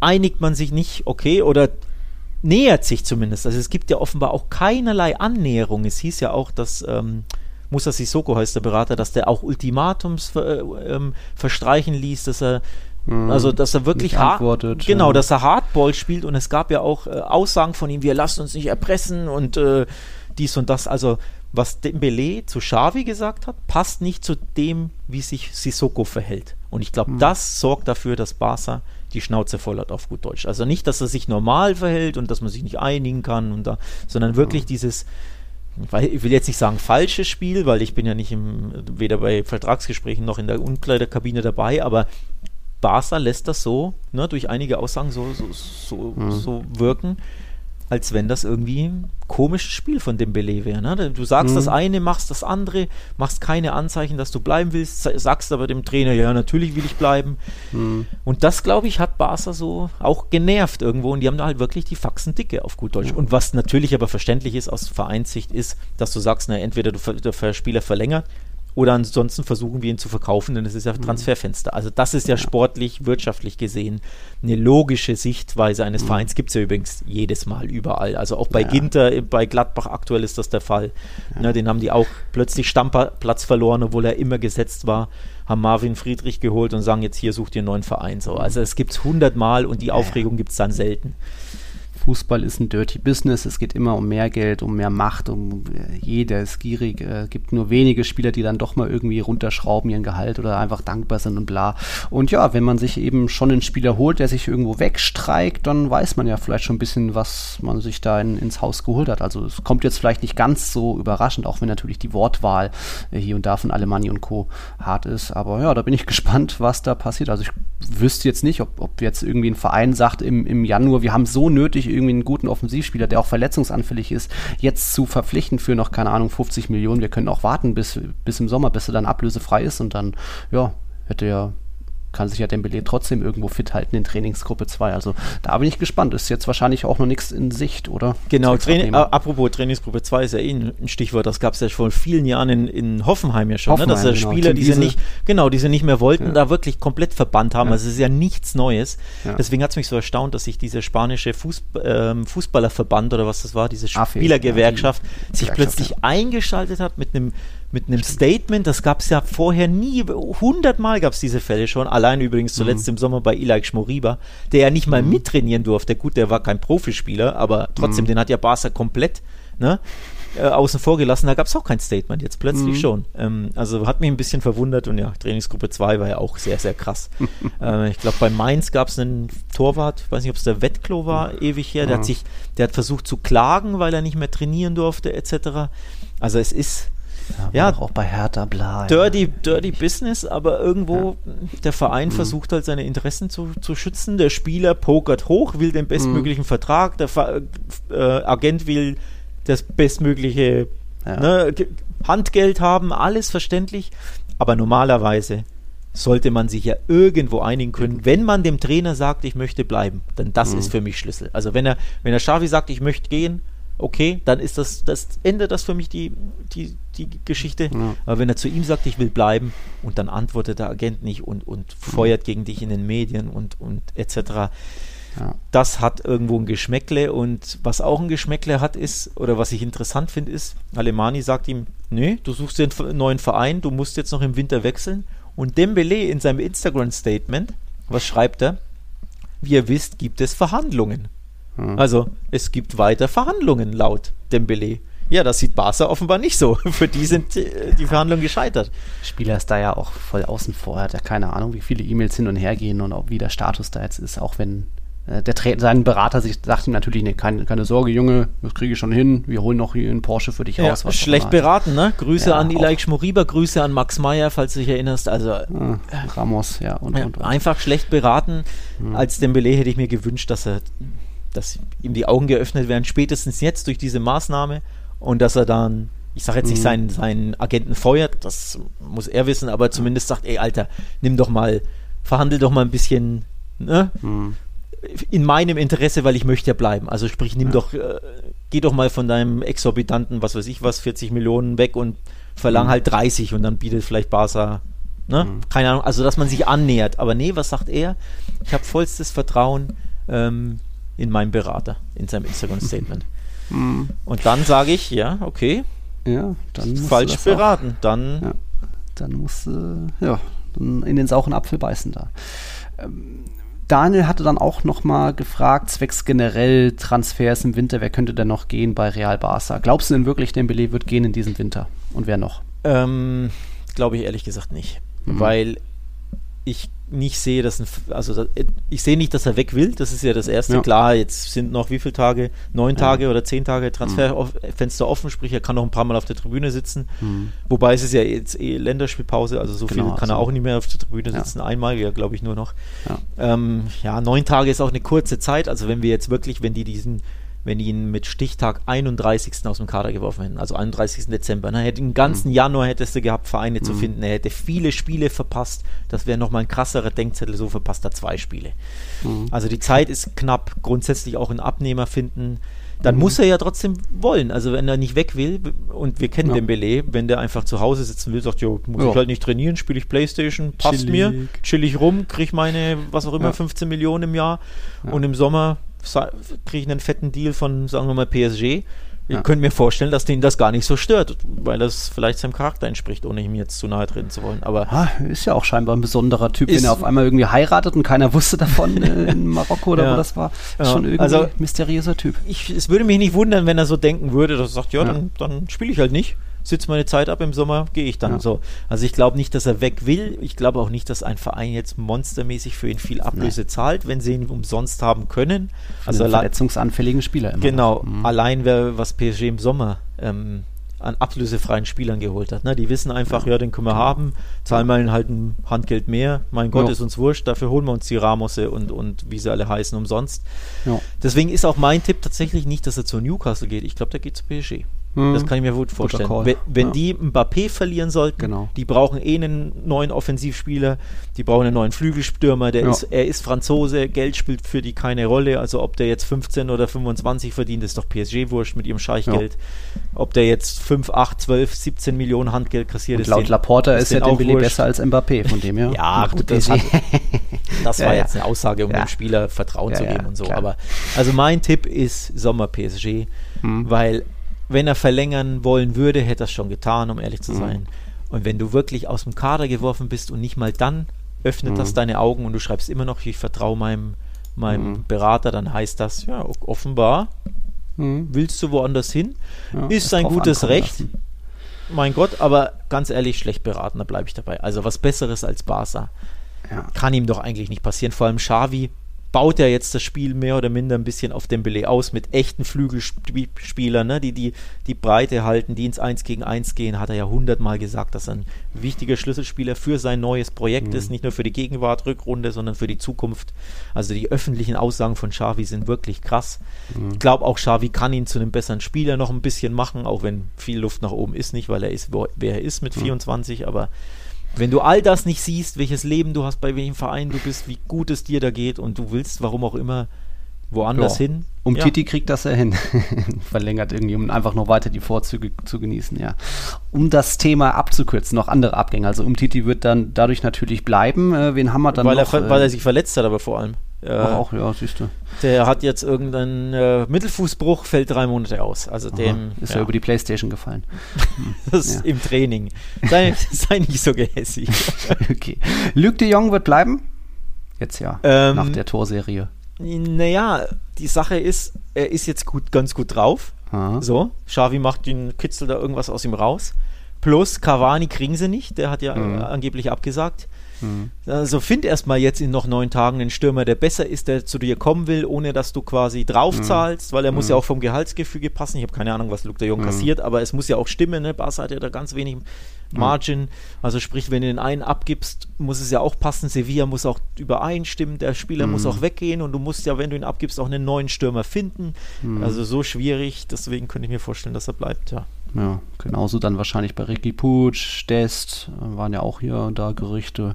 einigt man sich nicht, okay, oder nähert sich zumindest. Also es gibt ja offenbar auch keinerlei Annäherung. Es hieß ja auch, dass ähm, Musa Sissoko heißt der Berater, dass der auch Ultimatums ver, äh, ähm, verstreichen ließ, dass er also, dass er wirklich hart, genau, ja. dass er Hardball spielt und es gab ja auch äh, Aussagen von ihm, wir lassen uns nicht erpressen und äh, dies und das. Also, was Dembele zu Xavi gesagt hat, passt nicht zu dem, wie sich Sissoko verhält. Und ich glaube, das sorgt dafür, dass Barca die Schnauze voll hat auf gut Deutsch. Also nicht, dass er sich normal verhält und dass man sich nicht einigen kann und da, sondern wirklich dieses weil ich will jetzt nicht sagen falsches Spiel, weil ich bin ja nicht im, weder bei Vertragsgesprächen noch in der Umkleiderkabine dabei, aber Barca lässt das so, ne, durch einige Aussagen so, so, so, so wirken, als wenn das irgendwie ein komisches Spiel von Dembele wäre. Ne? Du sagst das eine, machst das andere, machst keine Anzeichen, dass du bleiben willst, sa- sagst aber dem Trainer, ja, natürlich will ich bleiben. Und das, glaube ich, hat Barca so auch genervt irgendwo und die haben da halt wirklich die Faxen dicke auf gut Deutsch. Und was natürlich aber verständlich ist aus Vereinssicht ist, dass du sagst, na, entweder du, der Spieler verlängert oder ansonsten versuchen wir ihn zu verkaufen, denn es ist ja Transferfenster. Also das ist ja, sportlich, wirtschaftlich gesehen eine logische Sichtweise eines Vereins. Gibt es ja übrigens jedes Mal überall. Also auch bei Ja. Ginter, äh, bei Gladbach aktuell ist das der Fall. Ne, den haben die auch plötzlich Stammplatz verloren, obwohl er immer gesetzt war, haben Marvin Friedrich geholt und sagen jetzt hier sucht ihr einen neuen Verein. So. Also es gibt es hundertmal und die Aufregung gibt es dann selten. Fußball ist ein dirty Business. Es geht immer um mehr Geld, um mehr Macht, um äh, jeder ist gierig. Es gibt nur wenige Spieler, die dann doch mal irgendwie runterschrauben ihren Gehalt oder einfach dankbar sind und bla. Und ja, wenn man sich eben schon einen Spieler holt, der sich irgendwo wegstreikt, dann weiß man ja vielleicht schon ein bisschen, was man sich da in, ins Haus geholt hat. Also es kommt jetzt vielleicht nicht ganz so überraschend, auch wenn natürlich die Wortwahl äh, hier und da von Alemanni und Co. hart ist. Aber ja, da bin ich gespannt, was da passiert. Also ich wüsste jetzt nicht, ob, ob jetzt irgendwie ein Verein sagt im, im Januar, wir haben so nötig, irgendwie einen guten Offensivspieler, der auch verletzungsanfällig ist, jetzt zu verpflichten für noch, keine Ahnung, 50 Millionen. Wir können auch warten bis, bis im Sommer, bis er dann ablösefrei ist und dann, ja, hätte ja kann sich ja Dembele trotzdem irgendwo fit halten in Trainingsgruppe 2. Also da bin ich gespannt. Ist jetzt wahrscheinlich auch noch nichts in Sicht, oder? Genau, äh, apropos Trainingsgruppe 2 ist ja eh ein Stichwort, das gab es ja vor vielen Jahren in, in Hoffenheim ja schon, ne? dass Hoffenheim, ja genau. Spieler, die sie nicht, genau, die sie nicht mehr wollten, Ja. da wirklich komplett verbannt haben. Ja. Also es ist ja nichts Neues. Ja. Deswegen hat es mich so erstaunt, dass sich dieser spanische Fußb ähm, Fußballerverband oder was das war, diese AFE, Spielergewerkschaft, die sich plötzlich eingeschaltet hat mit einem mit einem Statement, das gab es ja vorher nie, hundertmal gab es diese Fälle schon, allein übrigens zuletzt Mhm. im Sommer bei Ilaik Schmoriba, der ja nicht mal mittrainieren durfte. Gut, der war kein Profispieler, aber trotzdem, Mhm. den hat ja Barca komplett ne, äh, außen vor gelassen. Da gab es auch kein Statement, jetzt plötzlich mhm. schon. Ähm, also hat mich ein bisschen verwundert und ja, Trainingsgruppe 2 war ja auch sehr, sehr krass. äh, ich glaube, bei Mainz gab es einen Torwart, weiß nicht, ob es der Wettklo war, ewig her, der hat sich, der hat versucht zu klagen, weil er nicht mehr trainieren durfte, etc. Also es ist ja, ja auch bei Hertha bla. Dirty, dirty Business, aber irgendwo der Verein mhm. versucht halt seine Interessen zu, zu schützen. Der Spieler pokert hoch, will den bestmöglichen mhm. Vertrag, der äh, Agent will das bestmögliche ne, Handgeld haben, alles verständlich. Aber normalerweise sollte man sich ja irgendwo einigen können, wenn man dem Trainer sagt, ich möchte bleiben, dann das mhm. ist für mich Schlüssel. Also wenn er, wenn der Xavi sagt, ich möchte gehen, okay, dann ist das, das Ende das für mich die, die, die Geschichte. Ja. Aber wenn er zu ihm sagt, ich will bleiben und dann antwortet der Agent nicht und, und feuert gegen dich in den Medien und, und etc. Ja. Das hat irgendwo ein Geschmäckle und was auch ein Geschmäckle hat ist, oder was ich interessant finde, ist, Alemani sagt ihm, nee, du suchst dir einen neuen Verein, du musst jetzt noch im Winter wechseln. Und Dembele in seinem Instagram-Statement, was schreibt er? Wie ihr wisst, gibt es Verhandlungen. Hm. Also, es gibt weiter Verhandlungen laut Dembele. Ja, das sieht Barca offenbar nicht so. Für die sind äh, die Verhandlungen gescheitert. Spieler ist da ja auch voll außen vor. Er hat ja keine Ahnung, wie viele E-Mails hin und her gehen und auch wie der Status da jetzt ist, auch wenn äh, der Tra sein Berater sich sagt ihm natürlich, nee, keine, keine Sorge, Junge, das kriege ich schon hin. Wir holen noch hier einen Porsche für dich ja, raus. schlecht beraten, ne? Grüße ja, an Ilaik Schmoriba, Grüße an Max Meyer, falls du dich erinnerst. Also ah, Ramos, ja, und, ja, und, und. Einfach schlecht beraten. Mhm. Als Dembele hätte ich mir gewünscht, dass er dass ihm die Augen geöffnet werden, spätestens jetzt durch diese Maßnahme und dass er dann, ich sage jetzt nicht mhm. seinen, seinen Agenten feuert, das muss er wissen, aber zumindest sagt, ey Alter, nimm doch mal, verhandel doch mal ein bisschen ne? Mhm. in meinem Interesse, weil ich möchte ja bleiben. Also sprich, nimm ja. doch, äh, geh doch mal von deinem exorbitanten, was weiß ich was, 40 Millionen weg und verlang mhm. halt 30 und dann bietet vielleicht Barca Ne? Mhm. Keine Ahnung, also dass man sich annähert. Aber nee, was sagt er? Ich habe vollstes Vertrauen. Ähm, in meinem Berater, in seinem Instagram-Statement. Mhm. Und dann sage ich, ja, okay. Ja, dann falsch beraten. Auch, dann, ja, dann musst du ja, in den sauren Apfel beißen da. Ähm, Daniel hatte dann auch nochmal gefragt, zwecks generell Transfers im Winter, wer könnte denn noch gehen bei Real Barca? Glaubst du denn wirklich, Dembele wird gehen in diesem Winter? Und wer noch? Ähm, Glaube ich ehrlich gesagt nicht. Mhm. Weil ich nicht sehe, dass ein, also ich sehe nicht, dass er weg will. Das ist ja das erste. Ja. Klar, jetzt sind noch wie viele Tage? Neun Tage oder zehn Tage Transferfenster mhm. offen, sprich, er kann noch ein paar Mal auf der Tribüne sitzen. Mhm. Wobei es ist ja jetzt eh Länderspielpause, also so genau, viel kann also, er auch nicht mehr auf der Tribüne sitzen. Ja. Einmal, ja, glaube ich, nur noch. Ja. Ähm, ja, neun Tage ist auch eine kurze Zeit. Also wenn wir jetzt wirklich, wenn die diesen wenn die ihn mit Stichtag 31. aus dem Kader geworfen hätten, also 31. Dezember. Ne? Hätte, den ganzen mhm. Januar hättest du gehabt, Vereine mhm. zu finden. Er hätte viele Spiele verpasst. Das wäre nochmal ein krasserer Denkzettel, so verpasst er zwei Spiele. Mhm. Also die Zeit ist knapp. Grundsätzlich auch einen Abnehmer finden. Dann mhm. muss er ja trotzdem wollen. Also wenn er nicht weg will, und wir kennen ja. den Belay, wenn der einfach zu Hause sitzen will, sagt, jo, muss ja. ich halt nicht trainieren, spiele ich Playstation, passt chillig. mir, chill ich rum, kriege meine, was auch immer, ja. 15 Millionen im Jahr. Und im Sommer kriege ich einen fetten Deal von, sagen wir mal, PSG. Ich ja. könnte mir vorstellen, dass den das gar nicht so stört, weil das vielleicht seinem Charakter entspricht, ohne ihm jetzt zu nahe treten zu wollen. Aber ah, ist ja auch scheinbar ein besonderer Typ, wenn er auf einmal irgendwie heiratet und keiner wusste davon äh, in Marokko oder ja. wo das war. Ist schon irgendwie also, mysteriöser Typ. Ich, es würde mich nicht wundern, wenn er so denken würde, dass er sagt, ja, dann, dann spiele ich halt nicht sitze meine Zeit ab im Sommer, gehe ich dann ja. so. Also ich glaube nicht, dass er weg will. Ich glaube auch nicht, dass ein Verein jetzt monstermäßig für ihn viel Ablöse nee. zahlt, wenn sie ihn umsonst haben können. Für also verletzungsanfälligen Spieler immer. Genau. Mhm. Allein wer, was PSG im Sommer ähm, an ablösefreien Spielern geholt hat. Ne? Die wissen einfach, ja, ja den können wir haben, zahlen wir halt ein Handgeld mehr. Mein Gott, ja. ist uns wurscht, dafür holen wir uns die Ramose und, und wie sie alle heißen umsonst. Ja. Deswegen ist auch mein Tipp tatsächlich nicht, dass er zu Newcastle geht. Ich glaube, der geht zu PSG. Hm. Das kann ich mir gut vorstellen. Wenn, wenn ja. die Mbappé verlieren sollten, genau. die brauchen eh einen neuen Offensivspieler, die brauchen einen neuen Flügelstürmer, der ja. ist, er ist Franzose, Geld spielt für die keine Rolle, also ob der jetzt 15 oder 25 verdient, ist doch PSG wurscht mit ihrem Scheichgeld. Ja. Ob der jetzt 5, 8, 12, 17 Millionen Handgeld kassiert Und ist. Laut den, Laporta ist, ja Dembele besser als Mbappé, von dem her. ja, gut, das, hat, das war jetzt eine Aussage, um dem Spieler Vertrauen zu geben und so. Klar. Aber also mein Tipp ist Sommer PSG, hm. weil wenn er verlängern wollen würde, hätte er es schon getan, um ehrlich zu mhm. sein. Und wenn du wirklich aus dem Kader geworfen bist und nicht mal dann öffnet mhm. das deine Augen und du schreibst immer noch, ich vertraue meinem, meinem mhm. Berater, dann heißt das, ja, offenbar Mhm. Willst du woanders hin? Ja, ist sein gutes Recht. Lassen. Mein Gott, aber ganz ehrlich, schlecht beraten, da bleibe ich dabei. Also was Besseres als Barca ja. kann ihm doch eigentlich nicht passieren. Vor allem Xavi baut er jetzt das Spiel mehr oder minder ein bisschen auf Dembele aus mit echten Flügelspielern, ne, die, die die Breite halten, die ins 1 gegen 1 gehen, hat er ja hundertmal gesagt, dass er ein wichtiger Schlüsselspieler für sein neues Projekt mhm. ist, nicht nur für die Gegenwart, Rückrunde, sondern für die Zukunft. Also die öffentlichen Aussagen von Xavi sind wirklich krass. Mhm. Ich glaube auch Xavi kann ihn zu einem besseren Spieler noch ein bisschen machen, auch wenn viel Luft nach oben ist nicht, weil er ist, wer er ist mit mhm. 24, aber wenn du all das nicht siehst, welches Leben du hast, bei welchem Verein du bist, wie gut es dir da geht und du willst, warum auch immer, woanders ja. hin. Um ja. Titi kriegt das ja hin. Verlängert irgendwie, um einfach noch weiter die Vorzüge zu genießen, ja. Um das Thema abzukürzen, noch andere Abgänge. Also um Titi wird dann dadurch natürlich bleiben. Äh, wen haben wir dann weil noch? Er, weil er sich verletzt hat, aber vor allem. Äh, auch, ja, siehst du. Der hat jetzt irgendeinen äh, Mittelfußbruch, fällt drei Monate aus. Also Aha, dem ist ja. er über die Playstation gefallen. das ja. im Training. Sei, sei nicht so gehässig. okay. Luc de Jong wird bleiben? Jetzt ja, ähm, nach der Torserie. Naja, die Sache ist, er ist jetzt gut, ganz gut drauf. Aha. So, Xavi macht den Kitzel da irgendwas aus ihm raus. Plus Cavani kriegen sie nicht, der hat ja mhm. angeblich abgesagt. Mhm. Also find erstmal jetzt in noch neun Tagen einen Stürmer, der besser ist, der zu dir kommen will, ohne dass du quasi draufzahlst, mhm. weil er muss ja mhm. auch vom Gehaltsgefüge passen. Ich habe keine Ahnung, was Luke de Jong mhm. kassiert, aber es muss ja auch stimmen. Ne? Barca hat ja da ganz wenig Margin. Also sprich, wenn du den einen abgibst, muss es ja auch passen. Sevilla muss auch übereinstimmen, der Spieler muss auch weggehen und du musst ja, wenn du ihn abgibst, auch einen neuen Stürmer finden. Also so schwierig, deswegen könnte ich mir vorstellen, dass er bleibt, ja. Ja, genauso dann wahrscheinlich bei Ricky Puig, Dest, äh, waren ja auch hier und da Gerüchte.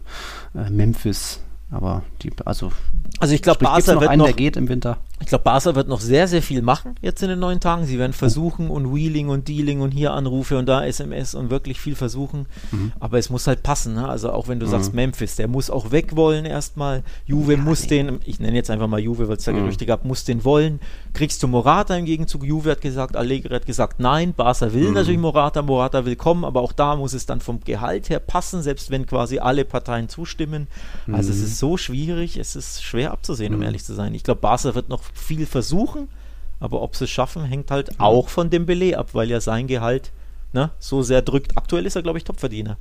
Äh, Memphis aber die, also, also ich glaube, Barca wird einen, noch, der geht im Winter. Ich glaube, Barca wird noch sehr, sehr viel machen jetzt in den neun Tagen. Sie werden versuchen und Wheeling und Dealing und hier Anrufe und da SMS und wirklich viel versuchen. Mhm. Aber es muss halt passen. Ne? Also auch wenn du mhm. sagst Memphis, der muss auch weg wollen erstmal. Juve ja, muss nee. den, ich nenne jetzt einfach mal Juve, weil es da mhm. Gerüchte gab, muss den wollen. Kriegst du Morata im Gegenzug? Juve hat gesagt, Allegri hat gesagt, nein. Barca will mhm. natürlich Morata, Morata will kommen, aber auch da muss es dann vom Gehalt her passen, selbst wenn quasi alle Parteien zustimmen. Also es mhm. ist so schwierig, es ist schwer abzusehen, um mhm. ehrlich zu sein. Ich glaube, Barca wird noch viel versuchen, aber ob sie es schaffen, hängt halt mhm. auch von dem Belay ab, weil ja sein Gehalt ne, so sehr drückt. Aktuell ist er, glaube ich, Topverdiener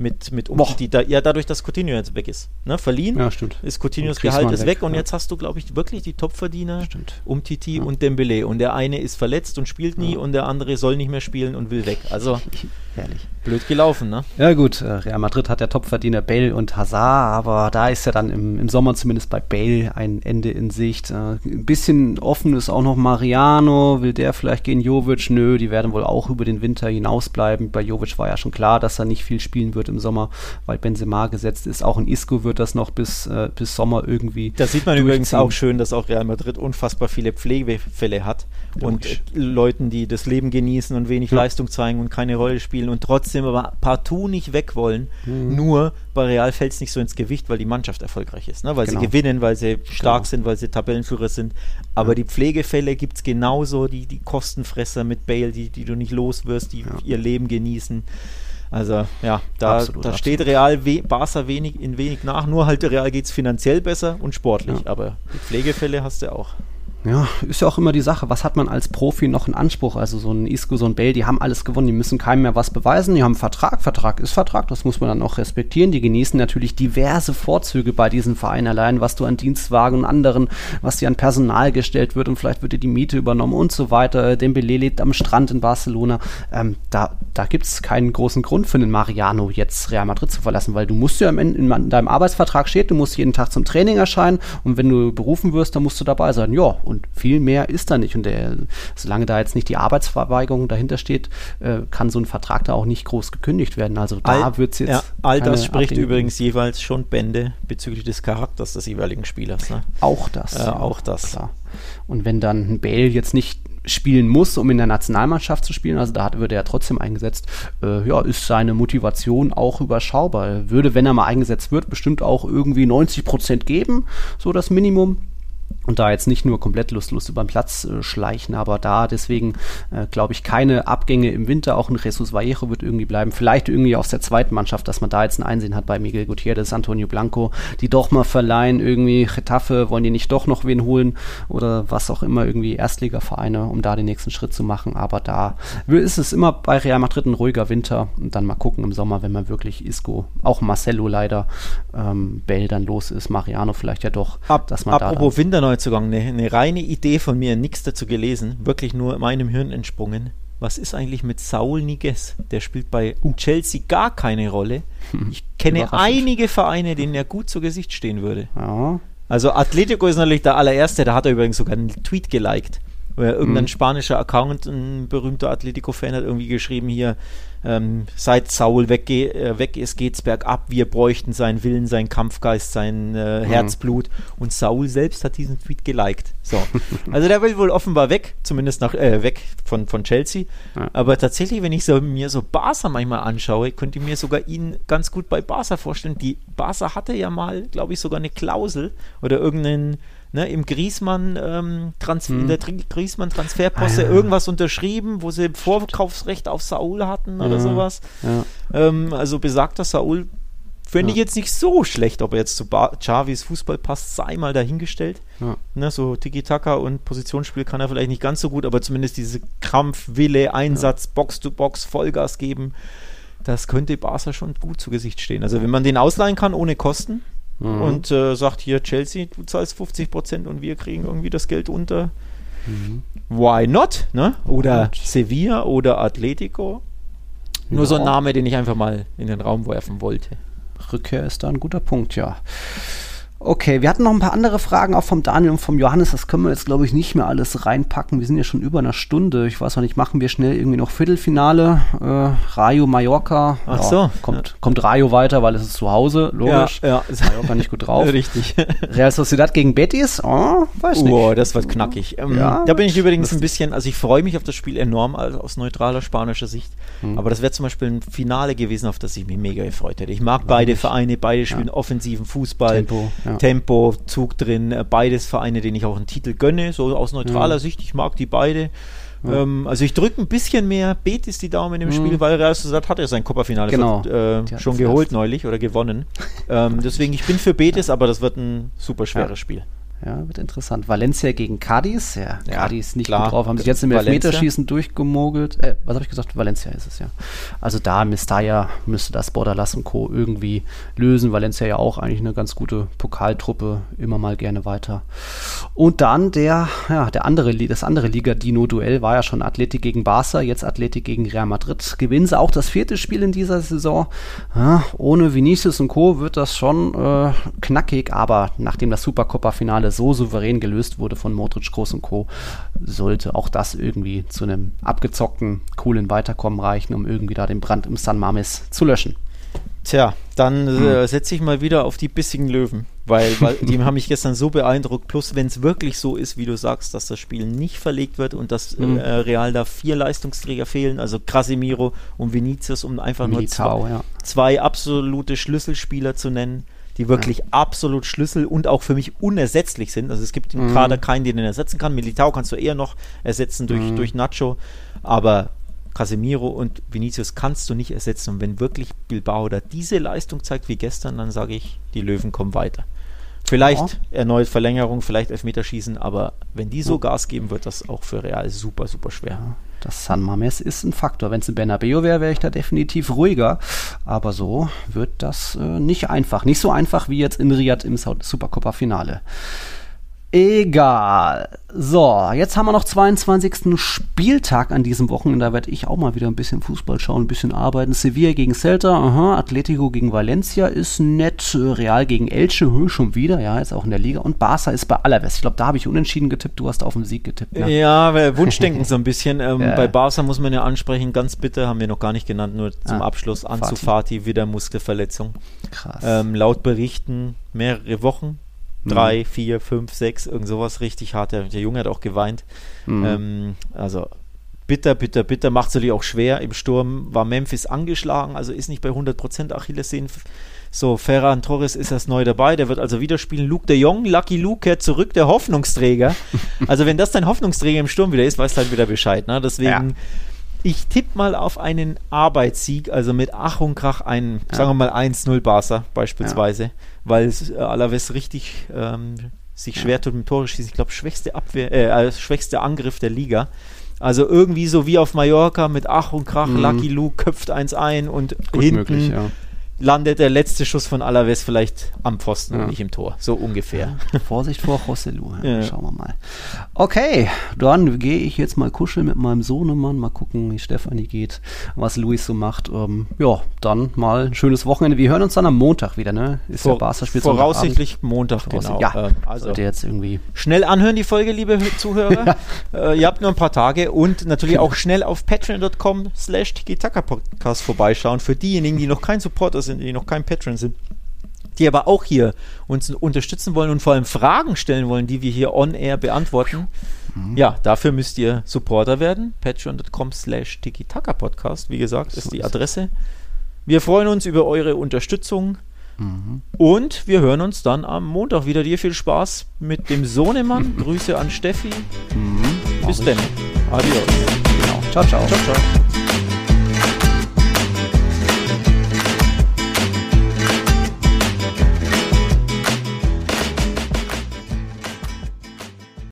mit, mit Umtiti, da, ja, dadurch, dass Coutinho jetzt weg ist. Ne? Verliehen ja, stimmt. ist Coutinhos Gehalt ist weg, weg und ja. jetzt hast du, glaube ich, wirklich die Topverdiener Umtiti ja. und Dembele. Und der eine ist verletzt und spielt nie und der andere soll nicht mehr spielen und will weg. Also Herrlich. blöd gelaufen, ne? Ja gut, äh, Real Madrid hat der Topverdiener Bale und Hazard, aber da ist ja dann im, im Sommer zumindest bei Bale ein Ende in Sicht. Äh, ein bisschen offen ist auch noch Mariano, will der vielleicht gehen, Jovic? Nö, die werden wohl auch über den Winter hinausbleiben. Bei Jovic war ja schon klar, dass er nicht viel spielen wird im Sommer, weil Benzema gesetzt ist. Auch in Isco wird das noch bis, äh, bis Sommer irgendwie. Da sieht man übrigens auch schön, dass auch Real Madrid unfassbar viele Pflegefälle hat und äh, Leuten, die das Leben genießen und wenig ja. Leistung zeigen und keine Rolle spielen und trotzdem aber partout nicht weg wollen. Mhm. Nur bei Real fällt es nicht so ins Gewicht, weil die Mannschaft erfolgreich ist, ne? weil genau. sie gewinnen, weil sie stark genau. sind, weil sie Tabellenführer sind. Aber ja. die Pflegefälle gibt es genauso, die, die Kostenfresser mit Bale, die, die du nicht los wirst, die ja. ihr Leben genießen. Also ja, da, absolut, da steht Real we Barca wenig, in wenig nach, nur halt Real geht es finanziell besser und sportlich, ja. aber die Pflegefälle hast du auch. Ja, ist ja auch immer die Sache, was hat man als Profi noch in Anspruch? Also so ein Isco, so ein Bale, die haben alles gewonnen, die müssen keinem mehr was beweisen, die haben Vertrag, Vertrag ist Vertrag, das muss man dann auch respektieren. Die genießen natürlich diverse Vorzüge bei diesen Vereinen allein, was du an Dienstwagen und anderen, was dir an Personal gestellt wird und vielleicht wird dir die Miete übernommen und so weiter. Dembele lebt am Strand in Barcelona. Ähm, da da gibt es keinen großen Grund für den Mariano jetzt Real Madrid zu verlassen, weil du musst ja im, in, in deinem Arbeitsvertrag steht, du musst jeden Tag zum Training erscheinen und wenn du berufen wirst, dann musst du dabei sein. Ja, und viel mehr ist da nicht. Und der, solange da jetzt nicht die Arbeitsverweigerung dahinter steht, äh, kann so ein Vertrag da auch nicht groß gekündigt werden. Also da wird es jetzt. Ja, all das spricht Ablehnung. übrigens jeweils schon Bände bezüglich des Charakters des jeweiligen Spielers. Ne? Auch das. Äh, auch das. Klar. Und wenn dann ein Bale jetzt nicht spielen muss, um in der Nationalmannschaft zu spielen, also da hat, würde er trotzdem eingesetzt, äh, ja, ist seine Motivation auch überschaubar. Er würde, wenn er mal eingesetzt wird, bestimmt auch irgendwie 90 Prozent geben, so das Minimum. Und da jetzt nicht nur komplett lustlos über den Platz äh, schleichen, aber da deswegen äh, glaube ich keine Abgänge im Winter. Auch ein Jesus Vallejo wird irgendwie bleiben. Vielleicht irgendwie aus der zweiten Mannschaft, dass man da jetzt ein Einsehen hat bei Miguel Gutierrez, Antonio Blanco, die doch mal verleihen, irgendwie Getafe, wollen die nicht doch noch wen holen oder was auch immer, irgendwie Erstligavereine, um da den nächsten Schritt zu machen. Aber da ist es immer bei Real Madrid ein ruhiger Winter und dann mal gucken im Sommer, wenn man wirklich Isco, auch Marcelo leider, ähm, Bell dann los ist, Mariano vielleicht ja doch, Ab, dass man apropos da Winterneuzugang, eine, eine reine Idee von mir, nichts dazu gelesen, wirklich nur meinem Hirn entsprungen. Was ist eigentlich mit Saul Niguez? Der spielt bei uh. Chelsea gar keine Rolle. Ich kenne einige Vereine, denen er gut zu Gesicht stehen würde. Ja. Also Atletico ist natürlich der allererste, da hat er übrigens sogar einen Tweet geliked. Irgendein mhm. spanischer Account, ein berühmter Atletico-Fan hat irgendwie geschrieben hier, ähm, seit Saul weg, äh, weg ist, geht's bergab. Wir bräuchten seinen Willen, seinen Kampfgeist, sein äh, mhm. Herzblut. Und Saul selbst hat diesen Tweet geliked. So. also der will wohl offenbar weg, zumindest nach, äh, weg von, von Chelsea. Ja. Aber tatsächlich, wenn ich so, mir so Barca manchmal anschaue, könnte ich mir sogar ihn ganz gut bei Barca vorstellen. Die Barca hatte ja mal, glaube ich, sogar eine Klausel oder irgendeinen ne, im Griesmann ähm, Trans hm. in der Griesmann Transferposte ah, ja. irgendwas unterschrieben, wo sie Vorkaufsrecht auf Saul hatten oder ja, sowas. Ja. Ähm, also besagter Saul Fände ich jetzt nicht so schlecht, ob er jetzt zu ba Chavis Fußball passt, sei mal dahingestellt. Ja. Ne, so Tiki-Taka und Positionsspiel kann er vielleicht nicht ganz so gut, aber zumindest diese Krampf, Wille, Einsatz, Box-to-Box, Vollgas geben, das könnte Barca schon gut zu Gesicht stehen. Also wenn man den ausleihen kann ohne Kosten, mhm. und äh, sagt hier Chelsea, du zahlst 50 Prozent und wir kriegen irgendwie das Geld unter. Mhm. Why not? Ne? Oder und. Sevilla oder Atletico. Nur ja. so ein Name, den ich einfach mal in den Raum werfen wollte. Rückkehr ist da ein guter Punkt, ja. Okay, wir hatten noch ein paar andere Fragen auch vom Daniel und vom Johannes. Das können wir jetzt, glaube ich, nicht mehr alles reinpacken. Wir sind ja schon über einer Stunde. Ich weiß noch nicht, machen wir schnell irgendwie noch Viertelfinale. Äh, Rayo, Mallorca. Ach ja, so. Kommt, ja. kommt Rayo weiter, weil es ist zu Hause, logisch. Ja, ja. Ist Mallorca nicht gut drauf. Richtig. Real Sociedad gegen Betis? Oh, weiß nicht. Oh, das wird knackig. Ähm, ja, da bin ich übrigens ein bisschen, also ich freue mich auf das Spiel enorm also aus neutraler spanischer Sicht. Hm. Aber das wäre zum Beispiel ein Finale gewesen, auf das ich mich mega gefreut hätte. Ich mag beide Vereine, beide spielen offensiven Fußball. Tempo. Ja. Tempo, Zug drin, äh, beides Vereine, denen ich auch einen Titel gönne, so aus neutraler mhm. Sicht, ich mag die beide. Ja. Ähm, also ich drücke ein bisschen mehr Betis die Daumen im mhm. Spiel, weil Real Sociedad hat ja sein Copa-Finale genau. äh, schon geholt neulich oder gewonnen. ähm, deswegen, ich bin für Betis, aber das wird ein super schweres Spiel. Ja, wird interessant. Valencia gegen Cadiz. Ja, ja Cadiz nicht klar. gut drauf. Haben sich jetzt im Elfmeterschießen durchgemogelt. Äh, was habe ich gesagt? Valencia ist es ja. Also da Mestalla müsste das Borderlass und Co. irgendwie lösen. Valencia ja auch eigentlich eine ganz gute Pokaltruppe. Immer mal gerne weiter. Und dann der, ja, der andere, das andere Liga-Dino-Duell war ja schon Athletik gegen Barca. Jetzt Athletik gegen Real Madrid. Gewinnen sie auch das vierte Spiel in dieser Saison. Ja, ohne Vinicius und Co. wird das schon äh, knackig. Aber nachdem das Supercopa-Finale so souverän gelöst wurde von Modric, Groß und Co., sollte auch das irgendwie zu einem abgezockten, coolen Weiterkommen reichen, um irgendwie da den Brand im San Mames zu löschen. Tja, dann äh, hm. setze ich mal wieder auf die bissigen Löwen, weil, weil die haben mich gestern so beeindruckt. Plus, wenn es wirklich so ist, wie du sagst, dass das Spiel nicht verlegt wird und dass hm. äh, Real da vier Leistungsträger fehlen, also Casemiro und Vinicius, um einfach Militao, nur zwei, ja. zwei absolute Schlüsselspieler zu nennen die wirklich ja. absolut Schlüssel und auch für mich unersetzlich sind. Also es gibt mhm. gerade keinen, den den ersetzen kann. Militao kannst du eher noch ersetzen durch, mhm. durch Nacho, aber Casemiro und Vinicius kannst du nicht ersetzen. Und wenn wirklich Bilbao da diese Leistung zeigt wie gestern, dann sage ich, die Löwen kommen weiter. Vielleicht ja. erneut Verlängerung, vielleicht Elfmeterschießen, aber wenn die so Gas geben, wird das auch für Real super, super schwer. Ja. Das San Mames ist ein Faktor. Wenn es ein Bernabeu wäre, wäre ich da definitiv ruhiger. Aber so wird das äh, nicht einfach. Nicht so einfach wie jetzt in Riyadh im Supercopa-Finale. Egal. So, jetzt haben wir noch 22. Spieltag an diesem Wochenende. Da werde ich auch mal wieder ein bisschen Fußball schauen, ein bisschen arbeiten. Sevilla gegen Celta, aha, Atletico gegen Valencia ist nett. Real gegen Elche, hö, schon wieder, ja, jetzt auch in der Liga. Und Barca ist bei Alaves. Ich glaube, da habe ich unentschieden getippt. Du hast auf den Sieg getippt. Ne? Ja, Wunschdenken so ein bisschen. Ähm, ja. Bei Barca muss man ja ansprechen, ganz bitte, haben wir noch gar nicht genannt, nur zum ah, Abschluss. Ansu Fati, wieder Muskelverletzung. Krass. Ähm, laut Berichten mehrere Wochen drei, mhm. vier, fünf, sechs, irgend sowas richtig hart. Der, der Junge hat auch geweint. Mhm. Ähm, also bitter, bitter, bitter. Macht es natürlich auch schwer. Im Sturm war Memphis angeschlagen, also ist nicht bei 100% Achillessehnen. So, Ferran Torres ist erst neu dabei, der wird also wieder spielen. Luke de Jong, Lucky Luke kehrt zurück, der Hoffnungsträger. also, wenn das dein Hoffnungsträger im Sturm wieder ist, weißt du halt wieder Bescheid. Ne? Deswegen. Ja ich tippe mal auf einen Arbeitssieg, also mit Ach und Krach einen, ja. sagen wir mal 1-0 Barca beispielsweise, ja. Weil äh, Alaves richtig ähm, sich schwer tut mit Tore schießen. Ich glaube, schwächste Abwehr, äh, äh, schwächste Angriff der Liga. Also irgendwie so wie auf Mallorca mit Ach und Krach, mhm. Lucky Luke köpft eins ein und Gut hinten möglich, ja landet der letzte Schuss von Alaves vielleicht am Pfosten ja. und nicht im Tor. So ungefähr. Vorsicht vor Rosselu. Ja. Schauen wir mal. Okay, dann gehe ich jetzt mal kuscheln mit meinem Sohnemann. Mal gucken, wie Stefanie geht, was Luis so macht. Ähm, ja, dann mal ein schönes Wochenende. Wir hören uns dann am Montag wieder, ne? Ist Vor, ja Barca spielt Voraussichtlich Montag, genau. Ja, ähm, also jetzt irgendwie schnell anhören die Folge, liebe Zuhörer. äh, ihr habt nur ein paar Tage und natürlich auch schnell auf patreon.com slash Podcast vorbeischauen. Für diejenigen, die noch kein Supporter sind sind, die noch kein Patreon sind, die aber auch hier uns unterstützen wollen und vor allem Fragen stellen wollen, die wir hier on air beantworten. Mhm. Ja, dafür müsst ihr Supporter werden. Patreon.com slash Podcast, wie gesagt, ist die Adresse. Wir freuen uns über eure Unterstützung. Mhm. Und wir hören uns dann am Montag wieder. Dir viel Spaß mit dem Sohnemann. Grüße an Steffi. Mhm. Bis dann. Adios. Genau. Ciao, ciao. Ciao, ciao.